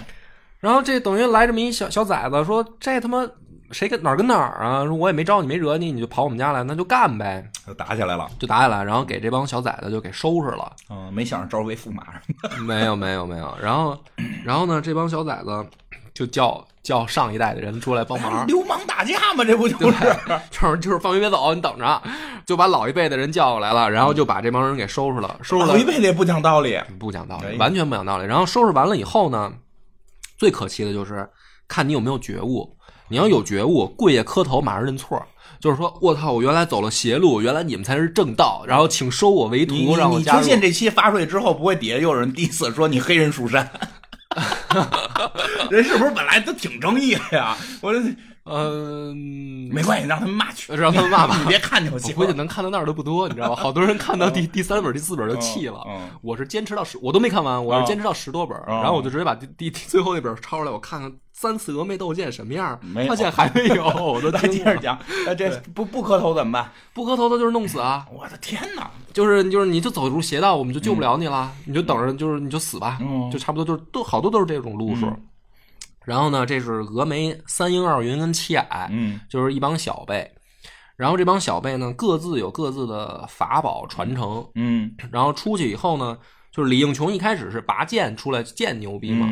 然后这等于来这么一小小崽子，说这他妈。谁跟哪儿跟哪儿啊？说我也没招你，没惹你，你就跑我们家来，那就干呗，就打起来了，就打起来，然后给这帮小崽子就给收拾了。嗯，没想着招为驸马，(laughs) 没有没有没有。然后，然后呢，这帮小崽子就叫叫上一代的人出来帮忙。(laughs) 流氓打架嘛，这不就是？就是就是放学别走，你等着，就把老一辈的人叫过来了，然后就把这帮人给收拾了。收拾老一辈的也不讲道理，不讲道理，完全不讲道理。然后收拾完了以后呢，最可气的就是看你有没有觉悟。你要有觉悟，跪下磕头，马上认错。就是说，我操，我原来走了邪路，原来你们才是正道，然后请收我为徒，让我加入。你这期发出去之后，不会底下又有人第一次说你黑人蜀山？(laughs) 人是不是本来都挺正义的呀？我这。嗯，没关系，让他们骂去，让他们骂吧，(laughs) 你别看就行。估计能看到那儿的不多，你知道吧？好多人看到第第三本、第四本就气了。我是坚持到十，我都没看完，我是坚持到十多本，然后我就直接把第第最后那本抄出来，我看看三次峨眉斗剑什么样。发现还没有，(laughs) 我都接着讲。(laughs) 那这不不磕头怎么办？不磕头的就是弄死啊！我的天哪！就是就是，你就走入邪道，我们就救不了你了，你就等着，就是你就死吧，就差不多，就是都好多都是这种路数。然后呢，这是峨眉三英二云跟七矮，嗯，就是一帮小辈。然后这帮小辈呢，各自有各自的法宝传承，嗯。然后出去以后呢，就是李应琼一开始是拔剑出来，剑牛逼嘛，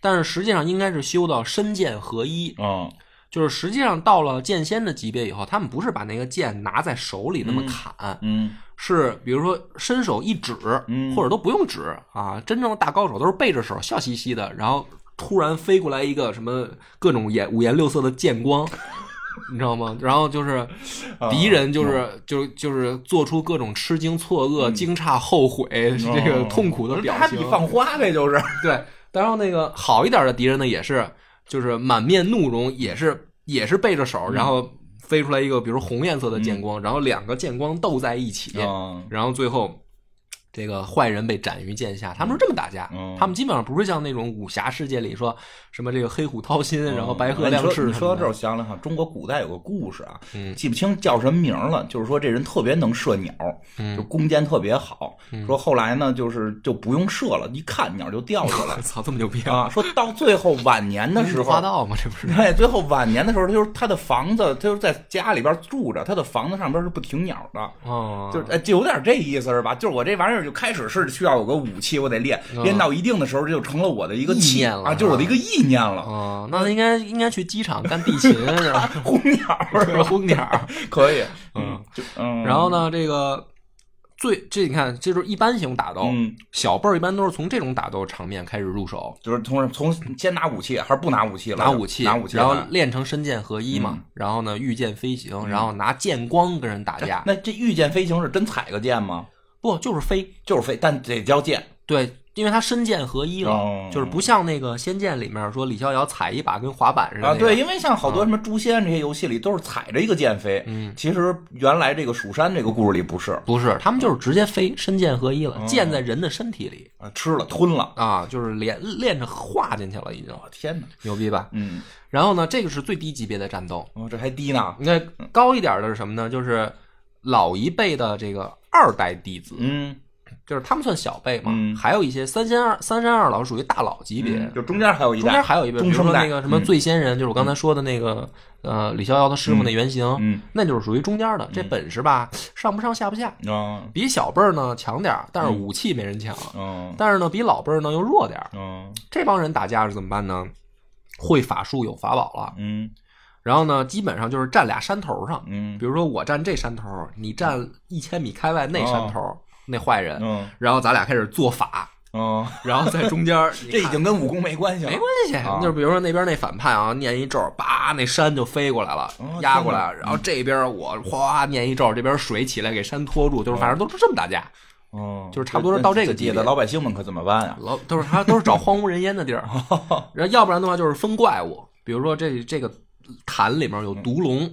但是实际上应该是修到身剑合一，嗯，就是实际上到了剑仙的级别以后，他们不是把那个剑拿在手里那么砍，嗯，是比如说伸手一指，或者都不用指啊，真正的大高手都是背着手，笑嘻嘻的，然后。突然飞过来一个什么各种颜五颜六色的剑光，(laughs) 你知道吗？然后就是敌人就是就就是做出各种吃惊、错愕、惊诧、后悔这个痛苦的表情，放花呗，就是。对。然后那个好一点的敌人呢，也是就是满面怒容，也是也是背着手，然后飞出来一个比如红颜色的剑光，然后两个剑光斗在一起，然后最后。这个坏人被斩于剑下，他们是这么打架。他们基本上不是像那种武侠世界里说什么这个黑虎掏心，然后白鹤亮翅。你说到这儿，我想了想，中国古代有个故事啊，记不清叫什么名了。就是说这人特别能射鸟，就弓箭特别好。说后来呢，就是就不用射了，一看鸟就掉下来。(laughs) 操，这么牛逼啊！说到最后晚年的时候，花道吗？这不是？对，最后晚年的时候，他就是他的房子，他就在家里边住着，他的房子上边是不停鸟的。哦，就是就有点这意思是吧？就是我这玩意儿。就开始是需要有个武器，我得练，练到一定的时候，就成了我的一个意念了啊，就是我的一个意念了。哦，那应该应该去机场干地勤是吧？(laughs) 轰鸟 (laughs) 是吧？轰鸟 (laughs) 可以，嗯，就嗯。然后呢，这个最这你看，这就是一般型打斗，小辈儿一般都是从这种打斗场面开始入手，就是从从先拿武器还是不拿武器了？拿武器，拿武器，然后练成身剑合一嘛，然后呢御剑飞行，然后拿剑光跟人打架。那这御剑飞行是真踩个剑吗？不，就是飞，就是飞，但得叫剑。对，因为它身剑合一了，就是不像那个《仙剑》里面说李逍遥踩一把跟滑板似的。啊，对，因为像好多什么诛仙这些游戏里都是踩着一个剑飞。嗯，其实原来这个蜀山这个故事里不是，不是，他们就是直接飞，身剑合一了，剑在人的身体里啊，吃了吞了啊，就是连练着化进去了，已经。天哪，牛逼吧？嗯。然后呢，这个是最低级别的战斗。哦，这还低呢。那高一点的是什么呢？就是老一辈的这个二代弟子。嗯。就是他们算小辈嘛，还有一些三仙二三山二老属于大佬级别，就中间还有一中间还有一辈，比如说那个什么醉仙人，就是我刚才说的那个呃李逍遥的师傅那原型，那就是属于中间的，这本事吧上不上下不下，比小辈儿呢强点但是武器没人强，但是呢比老辈儿呢又弱点这帮人打架是怎么办呢？会法术有法宝了，嗯，然后呢基本上就是站俩山头上，嗯，比如说我站这山头，你站一千米开外那山头。那坏人，嗯，然后咱俩开始做法，嗯，(laughs) 然后在中间，(laughs) 这已经跟武功没关系了，没关系，就是比如说那边那反派啊，念一咒，叭，那山就飞过来了，压过来，然后这边我哗念一咒，这边水起来给山拖住，就是反正都是这么打架，哦，就是差不多是到这个级别，老百姓们可怎么办呀？老都是他都是找荒无人烟的地儿，(laughs) 然后要不然的话就是封怪物，比如说这这个。坛里面有毒龙，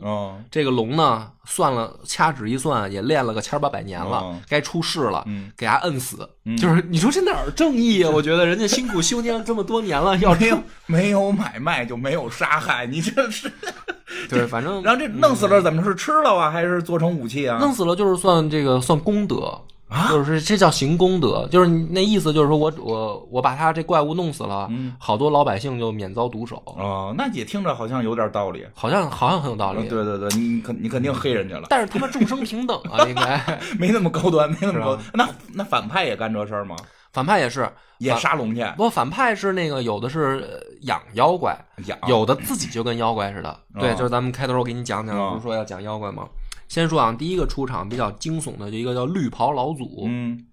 这个龙呢，算了，掐指一算，也练了个千八百年了，该出世了，给他摁死。就是你说这哪儿正义啊？(laughs) 我觉得人家辛苦修炼这么多年了，(laughs) 要没有没有买卖就没有杀害，你这是 (laughs) 对，反正然后这弄死了怎么是吃了啊，还是做成武器啊？弄死了就是算这个算功德。啊，就是这叫行功德，就是那意思，就是说我我我把他这怪物弄死了，好多老百姓就免遭毒手。哦，那也听着好像有点道理，好像好像很有道理。对对对，你肯你肯定黑人家了。(laughs) 但是他们众生平等啊，(laughs) 应该没那么高端，没那么高。那那反派也干这事儿吗？反派也是也杀龙去。不，反派是那个有的是养妖怪，养有的自己就跟妖怪似的。对，就是咱们开头我给你讲讲，不是说要讲妖怪吗？先说啊，第一个出场比较惊悚的，就一个叫绿袍老祖。嗯，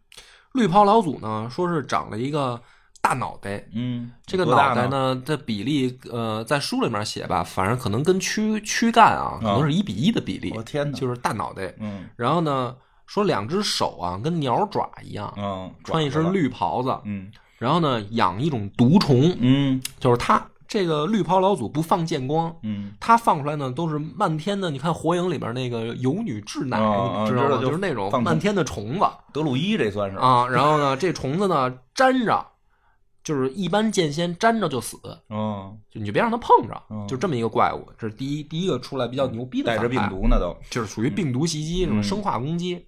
绿袍老祖呢，说是长了一个大脑袋。嗯，这个脑袋呢，的比例，呃，在书里面写吧，反正可能跟躯躯干啊，可能是一比一的比例。我天哪，就是大脑袋。嗯，然后呢，说两只手啊，跟鸟爪一样。嗯，穿一身绿袍子。嗯，然后呢，养一种毒虫。嗯，就是他。这个绿袍老祖不放剑光，嗯，他放出来呢都是漫天的。你看《火影》里边那个有女稚奶，你知道吗？就是那种漫天的虫子。德鲁伊这算是啊。然后呢，这虫子呢粘着，就是一般剑仙粘着就死。嗯，就你就别让它碰着，就这么一个怪物。这是第一第一个出来比较牛逼的。带着病毒呢都，就是属于病毒袭击，什么生化攻击。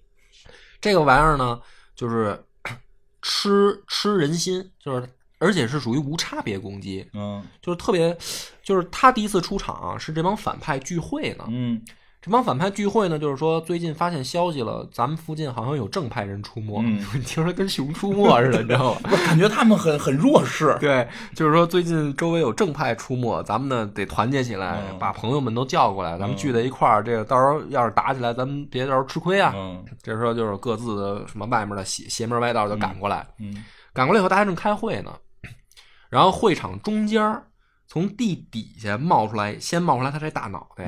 这个玩意儿呢，就是 (coughs) 吃吃人心，就是。而且是属于无差别攻击，嗯，就是特别，就是他第一次出场是这帮反派聚会呢，嗯，这帮反派聚会呢，就是说最近发现消息了，咱们附近好像有正派人出没，嗯，听说跟熊出没似的，你知道吗？(laughs) 我感觉他们很很弱势，(laughs) 对，就是说最近周围有正派出没，咱们呢得团结起来，把朋友们都叫过来，咱们聚在一块儿，这个到时候要是打起来，咱们别到时候吃亏啊。嗯，这时候就是各自的什么外面的邪邪门歪道就赶过来，嗯，赶过来以后，大家正开会呢。然后会场中间从地底下冒出来，先冒出来他这大脑袋，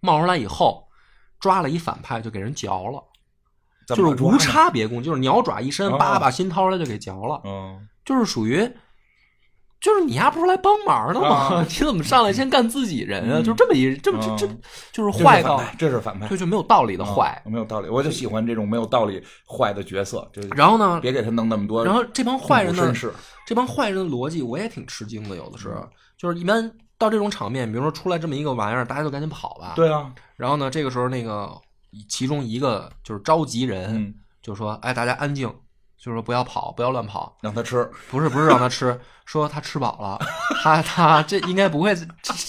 冒出来以后，抓了一反派就给人嚼了，就是无差别攻，就是鸟爪一伸，叭把心掏出来就给嚼了，嗯，就是属于，就是你丫不是来帮忙的吗？你怎么上来先干自己人啊？就这么一这么这这就是坏到这是反派，这就没有道理的坏，没有道理，我就喜欢这种没有道理坏的角色。就然后呢，别给他弄那么多，然后这帮坏人呢？这帮坏人的逻辑我也挺吃惊的，有的时候就是一般到这种场面，比如说出来这么一个玩意儿，大家就赶紧跑吧。对啊。然后呢，这个时候那个其中一个就是召集人就说：“哎，大家安静，就是说不要跑，不要乱跑，让他吃。不是不是让他吃，说他吃饱了，(laughs) 他他这应该不会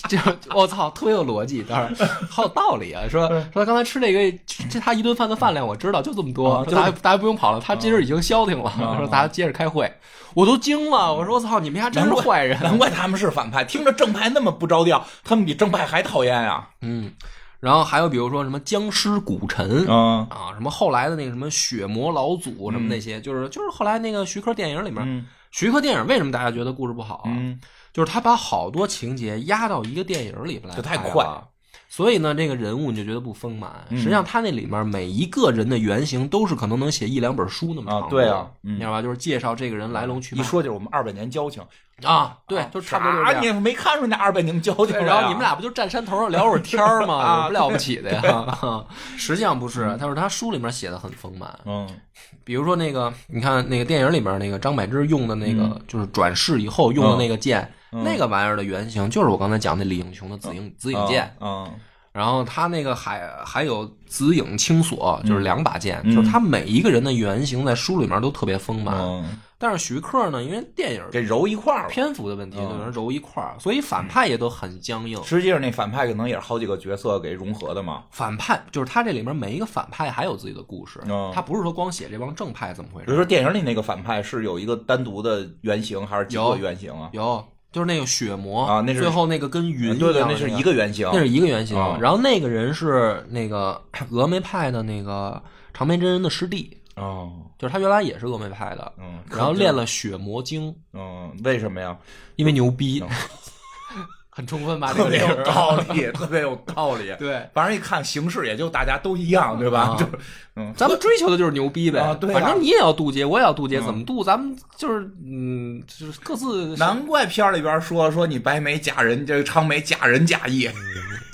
这我操，特别有逻辑，当然好有道理啊。说说他刚才吃这个这他一顿饭的饭量我知道就这么多，大家大家不用跑了，他今儿已经消停了。说大家接着开会。”我都惊了，我说我操，你们家真是坏人，难怪他们是反派，听着正派那么不着调，他们比正派还讨厌呀。嗯，然后还有比如说什么僵尸古尘啊啊，什么后来的那个什么血魔老祖什么那些，就是就是后来那个徐克电影里面，徐克电影为什么大家觉得故事不好？嗯，就是他把好多情节压到一个电影里边来，就太快。所以呢，这个人物你就觉得不丰满。实际上，他那里面每一个人的原型都是可能能写一两本书那么长。对啊，你知道吧？就是介绍这个人来龙去脉。一说就是我们二百年交情啊，对，就差不多就是这样。你没看出那二百年交情？然后你们俩不就站山头上聊会儿天儿吗？有什么了不起的呀？实际上不是，他说他书里面写的很丰满。嗯，比如说那个，你看那个电影里面那个张柏芝用的那个，就是转世以后用的那个剑。那个玩意儿的原型就是我刚才讲的李英雄的紫影紫影剑，嗯，然后他那个还还有紫影青锁，就是两把剑，就是他每一个人的原型在书里面都特别丰满。但是徐克呢，因为电影给揉一块儿，篇幅的问题，就能揉一块儿，所以反派也都很僵硬。实际上那反派可能也是好几个角色给融合的嘛。反派就是他这里面每一个反派还有自己的故事，他不是说光写这帮正派怎么回事。比如说电影里那个反派是有一个单独的原型，还是几个原型啊？有。就是那个血魔啊，那是最后那个跟云对对，那是一个原型，那是一个原型。然后那个人是那个 (coughs) 峨眉派的那个长眉真人的师弟哦，就是他原来也是峨眉派的，嗯，然后练了血魔经，嗯，为什么呀？因为牛逼。很充分吧？特别有道理，特别有道理。对，反正一看形式，也就大家都一样，对吧？就，嗯，咱们追求的就是牛逼呗。对，反正你也要渡劫，我也要渡劫，怎么渡？咱们就是，嗯，就是各自。难怪片里边说说你白眉假人，这个长眉假人假义。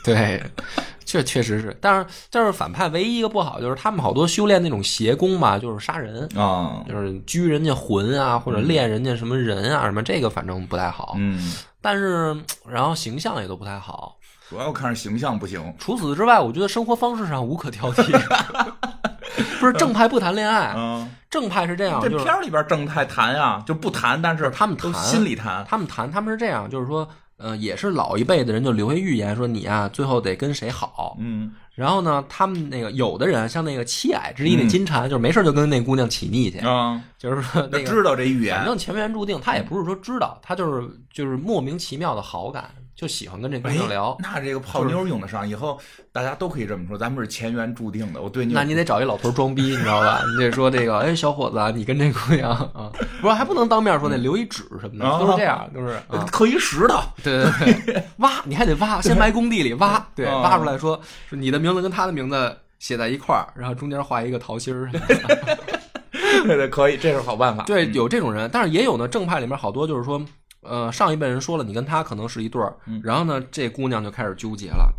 对，(laughs) 这确实是。但是，但是反派唯一一个不好就是他们好多修炼那种邪功嘛，就是杀人啊，就是拘人家魂啊，或者练人家什么人啊，什么这个反正不太好。嗯。但是，然后形象也都不太好，主要看着形象不行。除此之外，我觉得生活方式上无可挑剔。(laughs) 不是正派不谈恋爱，嗯，正派是这样。这片里边正派谈呀，就不谈，但是他们谈心里谈。他们谈，他们是这样，就是说呃，也是老一辈的人就留下预言说你啊，最后得跟谁好。嗯，然后呢，他们那个有的人像那个七矮之一的金蝉，就是没事就跟那姑娘起腻去啊，就是说那个知道这预言，反正前缘注定，他也不是说知道，他就是就是莫名其妙的好感。就喜欢跟这姑娘聊，那这个泡妞用得上，以后大家都可以这么说，咱们是前缘注定的。我对你，那你得找一老头装逼，你知道吧？你得说这个，哎，小伙子，你跟这姑娘啊，不是还不能当面说，得留一纸什么的，都是这样，都是刻一石头，对对对，挖，你还得挖，先埋工地里挖，对，挖出来说，说你的名字跟他的名字写在一块儿，然后中间画一个桃心儿，对对，可以，这是好办法。对，有这种人，但是也有呢，正派里面好多就是说。呃，上一辈人说了，你跟他可能是一对儿，然后呢，这姑娘就开始纠结了，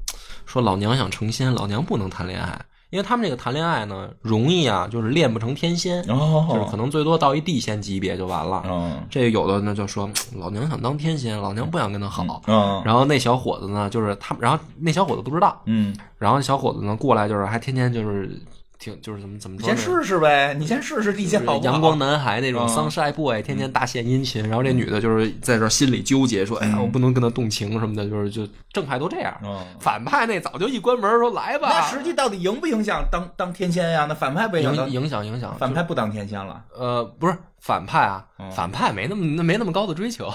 说老娘想成仙，老娘不能谈恋爱，因为他们这个谈恋爱呢，容易啊，就是练不成天仙，就是可能最多到一地仙级别就完了。这有的呢就说老娘想当天仙，老娘不想跟他好。然后那小伙子呢，就是他，然后那小伙子不知道，嗯，然后小伙子呢过来就是还天天就是。挺就是怎么怎么说？先试试呗，你先试试地下好阳光男孩那种 sunshine boy，天天大献殷勤。然后这女的就是在这心里纠结，说：“哎呀，我不能跟他动情什么的。”就是就正派都这样，反派那早就一关门说：“来吧。”那实际到底影不影响当当天仙呀？那反派不影响影响影响，反派不当天仙了？呃，不是。反派啊，反派没那么没那么高的追求，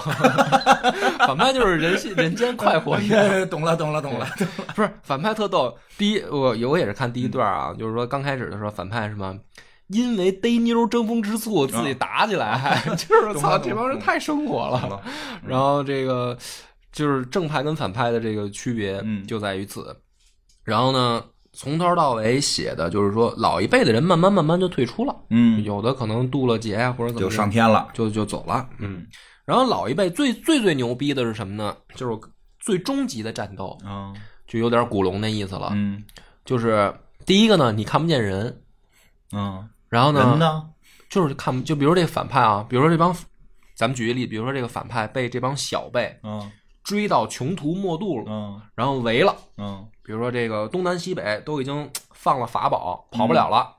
(laughs) 反派就是人性人间快活。(laughs) 懂了懂了懂了，(laughs) 不是反派特逗。第一，我我也是看第一段啊，就是说刚开始的时候，反派什么，因为逮妞争风吃醋自己打起来，就是操这帮人太生活了。然后这个就是正派跟反派的这个区别就在于此。然后呢？从头到尾写的就是说，老一辈的人慢慢慢慢就退出了，嗯，有的可能渡了劫呀，或者怎么就上天了，就就走了，嗯。然后老一辈最最最牛逼的是什么呢？就是最终极的战斗，嗯，就有点古龙那意思了，嗯，就是第一个呢，你看不见人，嗯，然后呢，人呢，就是看，就比如这反派啊，比如说这帮，咱们举个例，比如说这个反派被这帮小辈，嗯，追到穷途末路了，嗯，然后围了，嗯。比如说，这个东南西北都已经放了法宝，跑不了了。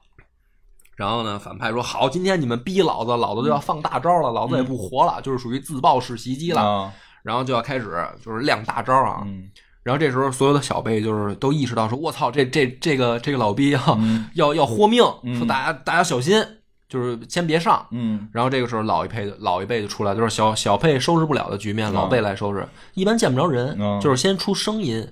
然后呢，反派说：“好，今天你们逼老子，老子就要放大招了，老子也不活了，就是属于自爆式袭击了。”然后就要开始就是亮大招啊。然后这时候，所有的小辈就是都意识到说：“我操，这这这个这个老逼要要要豁命，说大家大家小心，就是先别上。”嗯。然后这个时候，老一辈老一辈就出来，就是小小辈收拾不了的局面，老辈来收拾。一般见不着人，就是先出声音。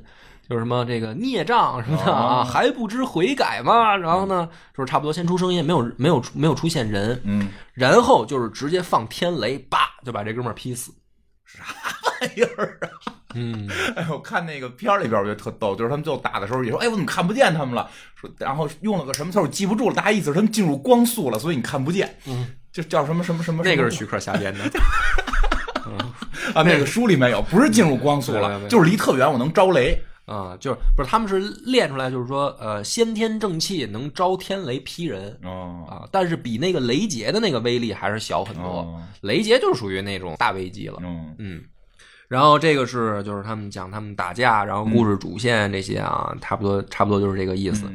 就是什么这个孽障什么的啊，还不知悔改吗？然后呢，就是差不多先出声音，没有没有没有出现人，嗯，然后就是直接放天雷，叭就把这哥们儿劈死。啥玩意儿啊？嗯，哎我看那个片儿里边我觉得特逗，就是他们最后打的时候也说，哎，我怎么看不见他们了？说然后用了个什么词我记不住了，大概意思是他们进入光速了，所以你看不见。嗯，就叫什么什么什么？那个是徐克瞎编的。(laughs) 啊，那个书里面有，不是进入光速了，就是离特远我能招雷。啊，就是不是他们是练出来，就是说，呃，先天正气能招天雷劈人啊，但是比那个雷劫的那个威力还是小很多。雷劫就属于那种大危机了。嗯嗯，然后这个是就是他们讲他们打架，然后故事主线这些啊，差不多差不多就是这个意思。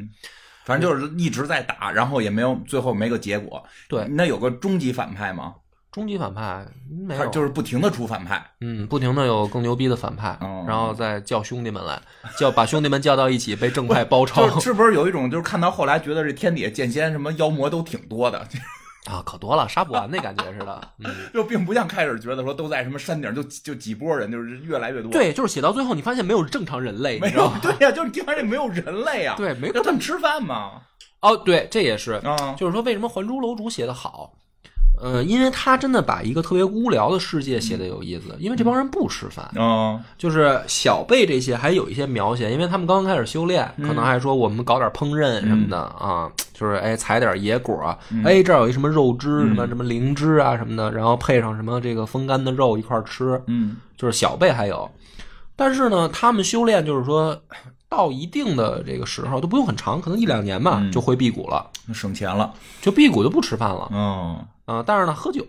反正就是一直在打，然后也没有最后没个结果。对，那有个终极反派吗？终极反派没有，就是不停的出反派，嗯，不停的有更牛逼的反派，然后再叫兄弟们来，叫把兄弟们叫到一起，被正派包抄。是不是有一种就是看到后来觉得这天底下剑仙什么妖魔都挺多的 (laughs) 啊，可多了，杀不完那感觉似的。就并不像开始觉得说都在什么山顶，就就几波人，就是越来越多。对，就是写到最后，你发现没有正常人类，没有，对呀，就是听完这没有人类啊，对，没他们吃饭吗？哦，对，这也是，就是说为什么《还珠楼主》写的好。呃，因为他真的把一个特别无聊的世界写的有意思，因为这帮人不吃饭，嗯，就是小辈这些还有一些描写，因为他们刚刚开始修炼，可能还说我们搞点烹饪什么的啊，就是哎采点野果，哎这儿有一什么肉汁，什么什么灵芝啊什么的，然后配上什么这个风干的肉一块吃，嗯，就是小辈还有，但是呢，他们修炼就是说到一定的这个时候都不用很长，可能一两年吧，就回辟谷了，省钱了，就辟谷就不吃饭了，嗯。啊，但是呢，喝酒，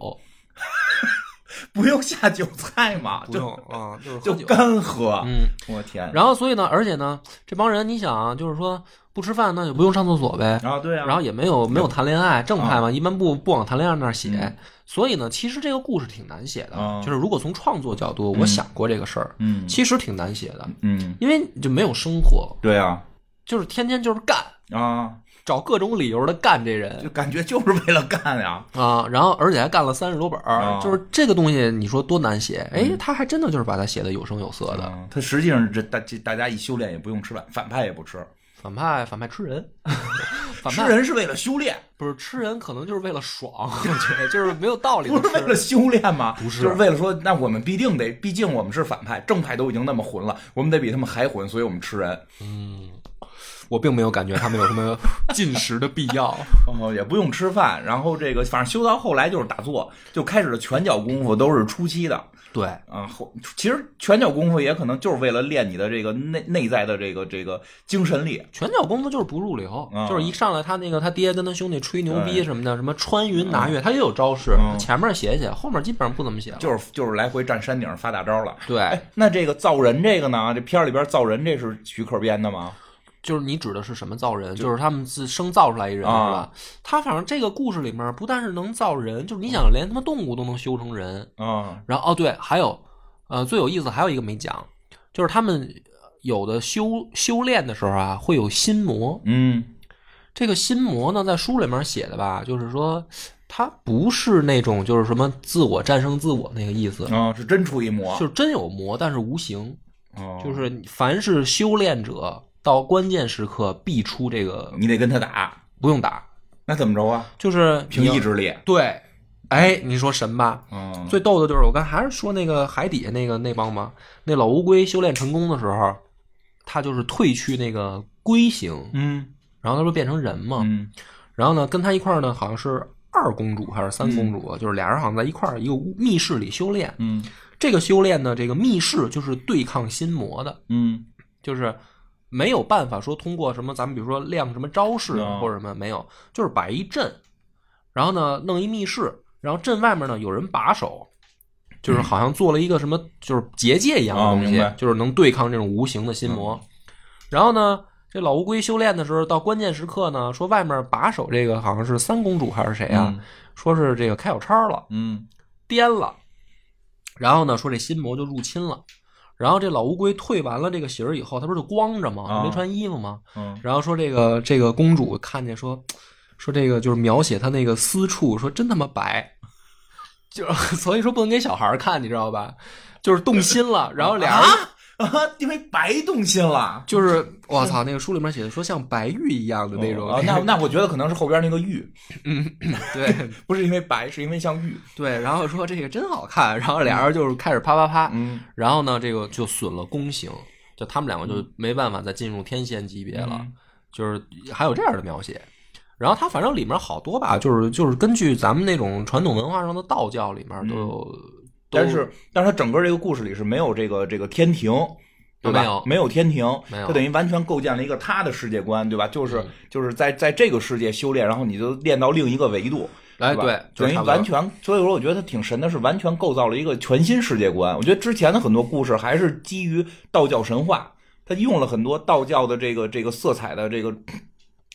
(laughs) 不用下酒菜嘛？不用啊，就是就干喝。嗯，我天。然后所以呢，而且呢，这帮人你想啊，就是说不吃饭那就不用上厕所呗。啊，对啊。然后也没有没有谈恋爱，正派嘛，一般不不往谈恋爱那儿写。所以呢，其实这个故事挺难写的。就是如果从创作角度，我想过这个事儿，嗯，其实挺难写的。嗯，因为就没有生活。对啊。就是天天就是干啊。找各种理由的干这人，就感觉就是为了干呀啊！然后而且还干了三十多本儿，就是这个东西，你说多难写？哎，他还真的就是把它写的有声有色的。他实际上这大大家一修炼也不用吃饭，反派也不吃，反派反派吃人，(laughs) 反派吃人是为了修炼，不是吃人可能就是为了爽，我觉得就是没有道理。不是为了修炼吗？不是，就是为了说，那我们必定得，毕竟我们是反派，正派都已经那么混了，我们得比他们还混，所以我们吃人。嗯。我并没有感觉他们有什么进食的必要，哦，(laughs) 也不用吃饭，然后这个反正修到后来就是打坐，就开始的拳脚功夫都是初期的，对，啊后其实拳脚功夫也可能就是为了练你的这个内内在的这个这个精神力，拳脚功夫就是不入流，就是一上来他那个他爹跟他兄弟吹牛逼什么的，什么穿云拿月，他也有招式，前面写写，后面基本上不怎么写，就是就是来回站山顶发大招了，对，那这个造人这个呢，这片里边造人这是徐克编的吗？就是你指的是什么造人？就是他们自生造出来一人是吧？他反正这个故事里面不但是能造人，就是你想连他妈动物都能修成人啊。然后哦对，还有呃最有意思还有一个没讲，就是他们有的修修炼的时候啊会有心魔。嗯，这个心魔呢在书里面写的吧，就是说他不是那种就是什么自我战胜自我那个意思啊，是真出一魔，就是真有魔，但是无形。哦，就是凡是修炼者。到关键时刻必出这个，你得跟他打，不用打，那怎么着啊？就是凭意志力。对，哎，你说神吧？嗯，最逗的就是我刚还是说那个海底下那个那帮吗？那老乌龟修炼成功的时候，他就是褪去那个龟形，嗯，然后他不变成人嘛，嗯，然后呢，跟他一块儿呢，好像是二公主还是三公主，就是俩人好像在一块儿一个密室里修炼，嗯，这个修炼呢，这个密室就是对抗心魔的，嗯，就是。没有办法说通过什么，咱们比如说亮什么招式或者什么，没有，就是摆一阵，然后呢弄一密室，然后阵外面呢有人把守，就是好像做了一个什么，就是结界一样的东西，就是能对抗这种无形的心魔。然后呢，这老乌龟修炼的时候，到关键时刻呢，说外面把守这个好像是三公主还是谁啊？说是这个开小差了，嗯，颠了，然后呢说这心魔就入侵了。然后这老乌龟退完了这个形儿以后，他不是就光着吗？没穿衣服吗？嗯。然后说这个这个公主看见说，说这个就是描写他那个私处，说真他妈白，(laughs) 就所以说不能给小孩看，你知道吧？就是动心了。然后俩人。啊，因为白动心了，就是我操，那个书里面写的说像白玉一样的那种。那那我觉得可能是后边那个玉，(laughs) 嗯，对，(laughs) 不是因为白，是因为像玉。对，然后说这个真好看，然后俩人就是开始啪啪啪，嗯，然后呢，这个就损了宫刑，就他们两个就没办法再进入天仙级别了，就是还有这样的描写。然后他反正里面好多吧，就是就是根据咱们那种传统文化上的道教里面都有。但是，但是他整个这个故事里是没有这个这个天庭，对吧？没有天庭，他等于完全构建了一个他的世界观，对吧？就是就是在在这个世界修炼，然后你就练到另一个维度，哎，对，等于完全。所以说，我觉得他挺神的，是完全构造了一个全新世界观。我觉得之前的很多故事还是基于道教神话，他用了很多道教的这个这个色彩的这个。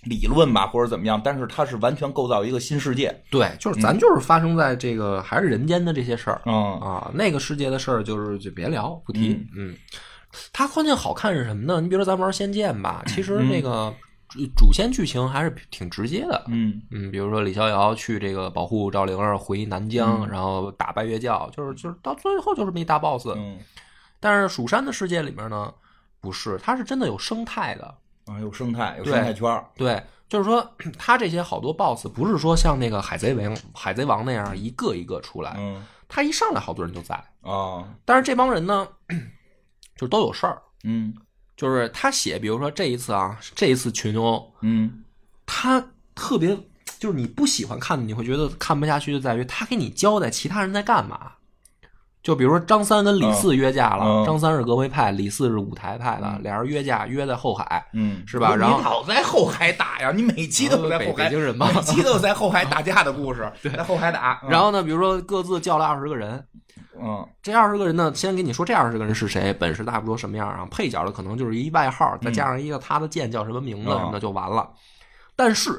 理论吧，或者怎么样，但是它是完全构造一个新世界。对，就是咱就是发生在这个还是人间的这些事儿。嗯啊，那个世界的事儿就是就别聊，不提。嗯，它关键好看是什么呢？你比如说咱玩《仙剑》吧，其实那个主线剧情还是挺直接的。嗯嗯，比如说李逍遥去这个保护赵灵儿回南疆，然后打败月教，就是就是到最后就是一大 boss。嗯，但是蜀山的世界里面呢，不是，它是真的有生态的。啊，有生态，有生态圈对，就是说，(clears throat) 他这些好多 BOSS 不是说像那个海贼王、海贼王那样一个一个出来，嗯，他一上来好多人就在啊。但是这帮人呢，(clears throat) 就都有事儿，嗯，就是他写，比如说这一次啊，这一次群殴，嗯，他特别就是你不喜欢看的，你会觉得看不下去，就在于他给你交代其他人在干嘛。就比如说张三跟李四约架了，张三是峨眉派，李四是舞台派的，俩人约架约在后海，嗯，是吧？然后你老在后海打呀，你每期都在后海，北京人嘛，每期都在后海打架的故事，(laughs) 在后海打。然后呢，比如说各自叫了二十个人，嗯，这二十个人呢，先给你说这二十个人是谁，本事大不多什么样啊？配角的可能就是一外号，再加上一个他的剑叫什么名字什么的就完了。但是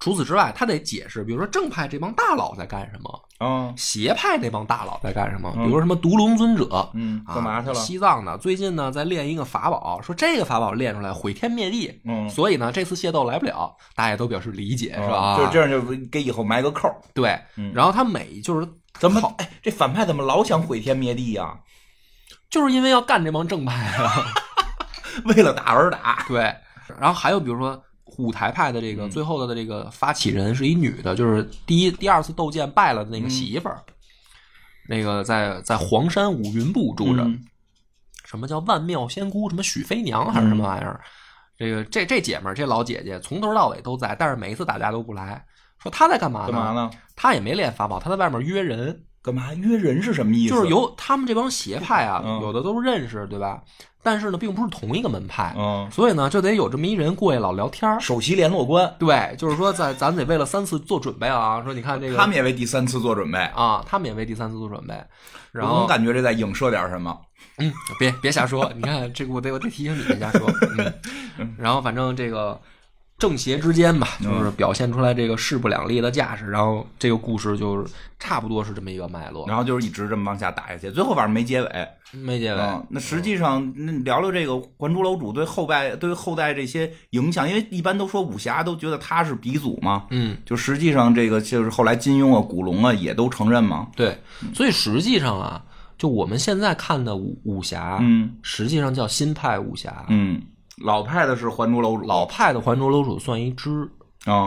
除此之外，他得解释，比如说正派这帮大佬在干什么，啊，邪派那帮大佬在干什么，比如说什么独龙尊者，嗯，干嘛去了？西藏的，最近呢在练一个法宝，说这个法宝练出来毁天灭地，嗯，所以呢这次械斗来不了，大家都表示理解，是吧？就这样就给以后埋个扣。对，然后他每就是怎么哎，这反派怎么老想毁天灭地呀？就是因为要干这帮正派啊，(laughs) 为了打而打。对，然后还有比如说。舞台派的这个最后的这个发起人是一女的，就是第一第二次斗剑败了的那个媳妇儿，那个在在黄山五云部住着，什么叫万妙仙姑？什么许飞娘还是什么玩意儿？这个这这姐们儿，这老姐姐从头到尾都在，但是每一次打架都不来。说她在干嘛呢？干嘛呢？她也没练法宝，她在外面约人。干嘛约人是什么意思？就是由他们这帮邪派啊，有的都认识，对吧？但是呢，并不是同一个门派，嗯，所以呢，就得有这么一人过去老聊天首席联络官。对，就是说，在咱得为了三次做准备啊。说你看这个，他们也为第三次做准备啊，他们也为第三次做准备。然后我感觉这在影射点什么？嗯，别别瞎说。你看这个，我得我得提醒你别瞎说。嗯，(laughs) 然后反正这个。正邪之间吧，就是表现出来这个势不两立的架势，然后这个故事就是差不多是这么一个脉络，然后就是一直这么往下打下去，最后反正没结尾，没结尾。那实际上，那聊聊这个《还珠楼主》对后代、对后代这些影响，因为一般都说武侠都觉得他是鼻祖嘛，嗯，就实际上这个就是后来金庸啊、古龙啊也都承认嘛，对，所以实际上啊，就我们现在看的武武侠，嗯，实际上叫新派武侠，嗯。老派的是《还珠楼主》，老派的《还珠楼主》算一支，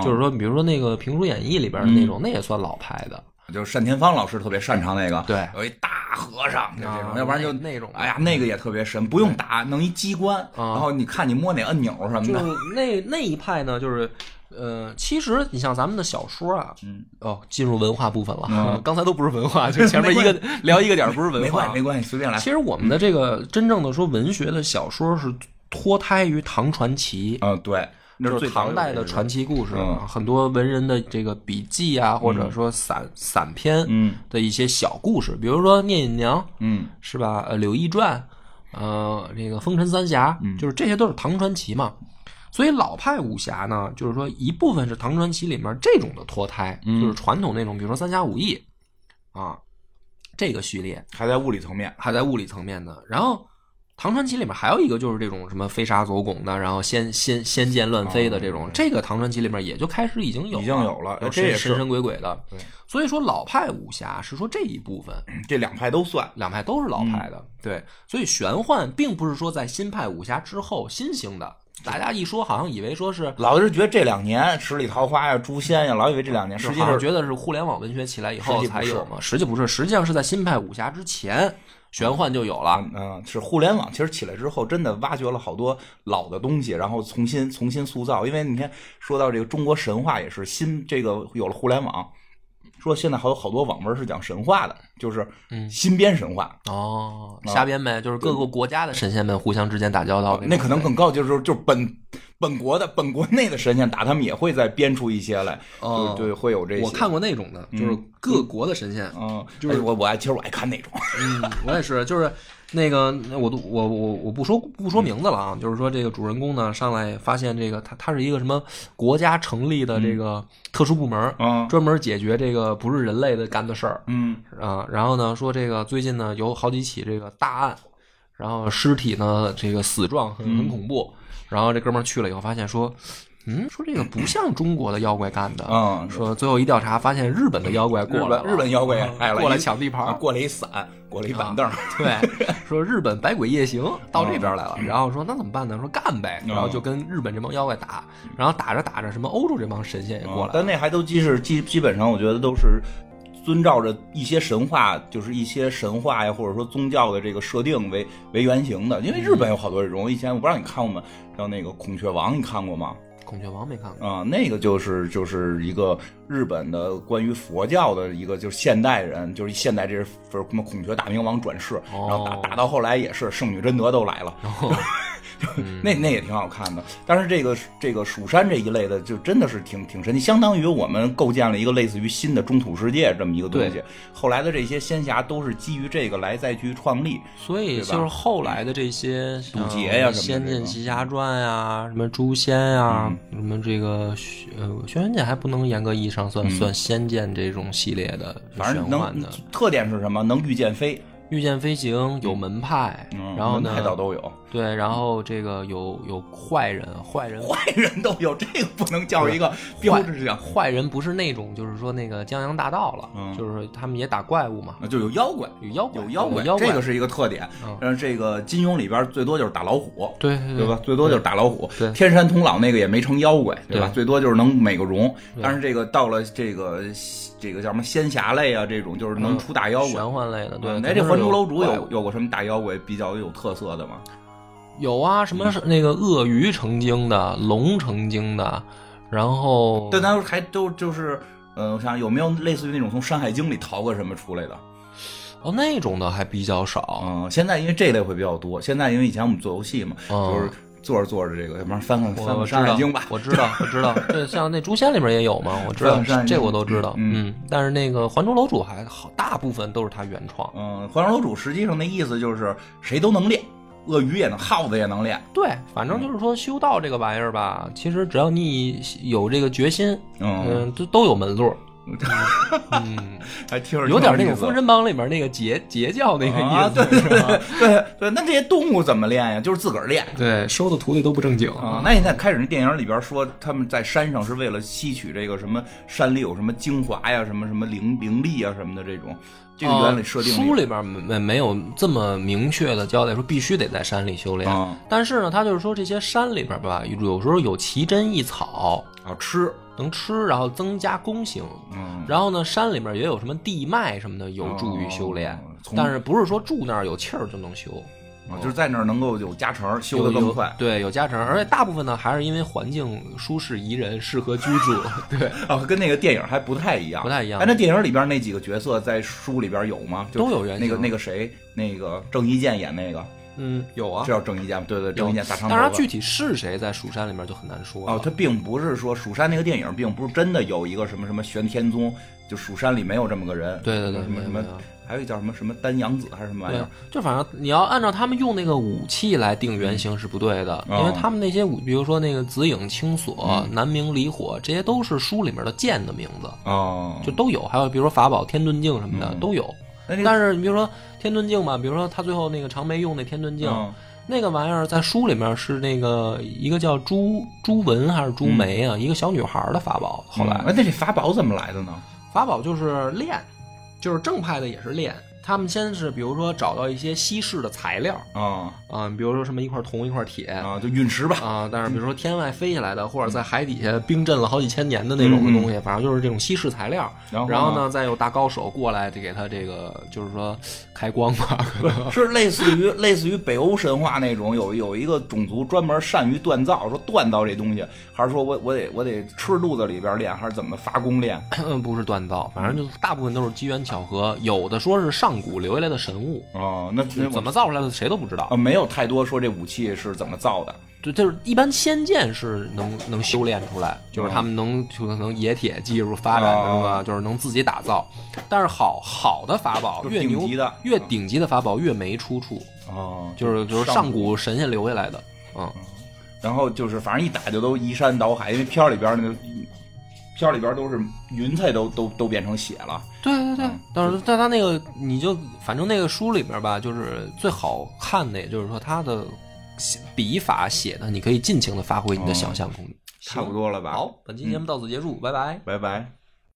就是说，比如说那个《评书演义》里边的那种，那也算老派的。就是单田芳老师特别擅长那个，对，有一大和尚就这种，要不然就那种，哎呀，那个也特别神，不用打，弄一机关，然后你看你摸哪按钮什么的。就那那一派呢，就是呃，其实你像咱们的小说啊，嗯，哦，进入文化部分了，(laughs) 刚才都不是文化，(laughs) 就前面一个聊一个点不是文化，没关系，随便来。其实我们的这个真正的说文学的小说是。脱胎于唐传奇，嗯，对，就是唐代的传奇故事，很多文人的这个笔记啊，或者说散散篇，嗯，的一些小故事，比如说聂隐娘，嗯，是吧？呃，柳毅传，呃，这个风尘三侠，就是这些都是唐传奇嘛。所以老派武侠呢，就是说一部分是唐传奇里面这种的脱胎，就是传统那种，比如说三侠五义啊，这个序列还在物理层面，还在物理层面的，然后。唐传奇里面还有一个就是这种什么飞沙走拱的，然后仙仙仙剑乱飞的这种，这个唐传奇里面也就开始已经有，已经有了，这也神神鬼鬼的。对，所以说老派武侠是说这一部分，这两派都算，两派都是老派的。对，所以玄幻并不是说在新派武侠之后新兴的。大家一说好像以为说是老是觉得这两年十里桃花呀、诛仙呀，老以为这两年，实际上觉得是互联网文学起来以后才有嘛？实际不是，实际上是在新派武侠之前。玄幻就有了，嗯，是互联网其实起来之后，真的挖掘了好多老的东西，然后重新重新塑造。因为你看，说到这个中国神话，也是新这个有了互联网，说现在还有好多网文是讲神话的，就是新编神话哦，瞎编呗，就是各个国家的神仙们互相之间打交道，那可能更高，就是就本。本国的本国内的神仙打他们也会再编出一些来，哦，对，会有这些。我看过那种的，就是各国的神仙，嗯，就是我我爱，其实我爱看那种，嗯，我也是，就是那个，我都我我我不说不说名字了啊，就是说这个主人公呢上来发现这个他他是一个什么国家成立的这个特殊部门，嗯，专门解决这个不是人类的干的事儿，嗯。啊，然后呢说这个最近呢有好几起这个大案，然后尸体呢这个死状很很恐怖。然后这哥们儿去了以后，发现说，嗯，说这个不像中国的妖怪干的，嗯，说最后一调查，发现日本的妖怪过来了，日本妖怪过来抢地盘，过来一伞，过来一板凳，对，(laughs) 说日本百鬼夜行到这边来了，然后说那怎么办呢？说干呗，然后就跟日本这帮妖怪打，然后打着打着，什么欧洲这帮神仙也过来，但那还都基是基基本上，我觉得都是。遵照着一些神话，就是一些神话呀，或者说宗教的这个设定为为原型的。因为日本有好多这种，以前我不知道你看过吗？叫那个《孔雀王》，你看过吗？孔雀王没看过啊，那个就是就是一个日本的关于佛教的一个，就是现代人，就是现代这是什么孔雀大明王转世，然后打打到后来也是圣女贞德都来了。(laughs) 那那也挺好看的。但是这个这个蜀山这一类的，就真的是挺挺神奇，相当于我们构建了一个类似于新的中土世界这么一个东西。后来的这些仙侠都是基于这个来再去创立，所以就是后来的这些堵截呀、《什么仙剑奇侠传》呀、什么诛仙呀、什么这个呃《轩辕剑》还不能严格意义上算算仙剑这种系列的，反正能特点是什么？能御剑飞。御剑飞行有门派，然后呢，派倒都有。对，然后这个有有坏人，坏人坏人都有，这个不能叫一个标志性。坏人不是那种，就是说那个江洋大盗了，就是说他们也打怪物嘛，就有妖怪，有妖怪有妖怪，这个是一个特点。嗯，这个金庸里边最多就是打老虎，对对吧？最多就是打老虎。对，天山童姥那个也没成妖怪，对吧？最多就是能美个容。但是这个到了这个。这个叫什么仙侠类啊？这种就是能出大妖怪、玄幻类的。对，哎，这还珠楼主有有过什么大妖怪比较有特色的吗？有啊，什么是那个鳄鱼成精的，龙成精的，然后对，咱还都就是，嗯，我想有没有类似于那种从《山海经》里淘个什么出来的？哦，那种的还比较少。嗯，现在因为这类会比较多。现在因为以前我们做游戏嘛，就是。做着做着，这个要不然翻翻翻翻《山海经》吧。我知道，我知道，这像那《诛仙》里面也有嘛，我知道，这我都知道。嗯，但是那个《还珠楼主》还好，大部分都是他原创。嗯，《还珠楼主》实际上那意思就是谁都能练，鳄鱼也能，耗子也能练。对，反正就是说修道这个玩意儿吧，其实只要你有这个决心，嗯，都都有门路。(laughs) 嗯，还听着有点那个《封神榜》里面那个截截教那个意思，对对对对。那这些动物怎么练呀？就是自个儿练。对，收的徒弟都不正经啊。那你看开始那电影里边说他们在山上是为了吸取这个什么山里有什么精华呀，什么什么灵灵力啊什么的这种。这个原理设定书里边没没有这么明确的交代说必须得在山里修炼。但是呢，他就是说这些山里边吧，有时候有奇珍异草啊吃。能吃，然后增加功行。嗯，然后呢，山里面也有什么地脉什么的，有助于修炼。但是不是说住那儿有气儿就能修？啊，就是在那儿能够有加成，修得更快。对，有加成，而且大部分呢还是因为环境舒适宜人，适合居住。(laughs) 对啊，跟那个电影还不太一样，不太一样。哎，那电影里边那几个角色在书里边有吗？都有原那个那个谁，那个郑伊健演那个。嗯，有啊，这叫郑伊健吗？对对，郑伊健大长头。当然具体是谁在蜀山里面就很难说哦。他并不是说蜀山那个电影，并不是真的有一个什么什么玄天宗，就蜀山里没有这么个人。对对对，什么什么，还有一叫什么什么丹阳子还是什么玩意儿？就反正你要按照他们用那个武器来定原型是不对的，因为他们那些武，比如说那个紫影青锁、南明离火，这些都是书里面的剑的名字哦，就都有。还有比如说法宝天遁镜什么的都有。但是你比如说天遁镜吧，比如说他最后那个长眉用那天遁镜，那个玩意儿在书里面是那个一个叫朱朱文还是朱梅啊，一个小女孩的法宝。后来，哎那这法宝怎么来的呢？法宝就是练，就是正派的也是练。他们先是比如说找到一些稀释的材料啊啊，比如说什么一块铜一块铁啊，就陨石吧啊。但是比如说天外飞下来的，或者在海底下冰镇了好几千年的那种的东西，反正就是这种稀释材料。然后呢，再有大高手过来，就给他这个就是说开光吧。(laughs) 是类似于类似于北欧神话那种，有有一个种族专门善于锻造，说锻造这东西，还是说我我得我得吃肚子里边练，还是怎么发功练？(coughs) 不是锻造，反正就大部分都是机缘巧合，有的说是上。古留下来的神物哦，那怎么造出来的谁都不知道啊，没有太多说这武器是怎么造的，对就是一般仙剑是能能修炼出来，就是他们能就可能冶铁技术发展是吧，就是能自己打造，但是好好的法宝越牛的越顶级的法宝越没出处哦，就是就是上古神仙留下来的，嗯，然后就是反正一打就都移山倒海，因为片里边那个。片里边都是云彩，都都都变成血了。对对对，但是在他那个，你就反正那个书里边吧，就是最好看的，也就是说他的笔法写的，你可以尽情的发挥你的想象空间。差不多了吧？好，本期节目到此结束，拜拜，拜拜。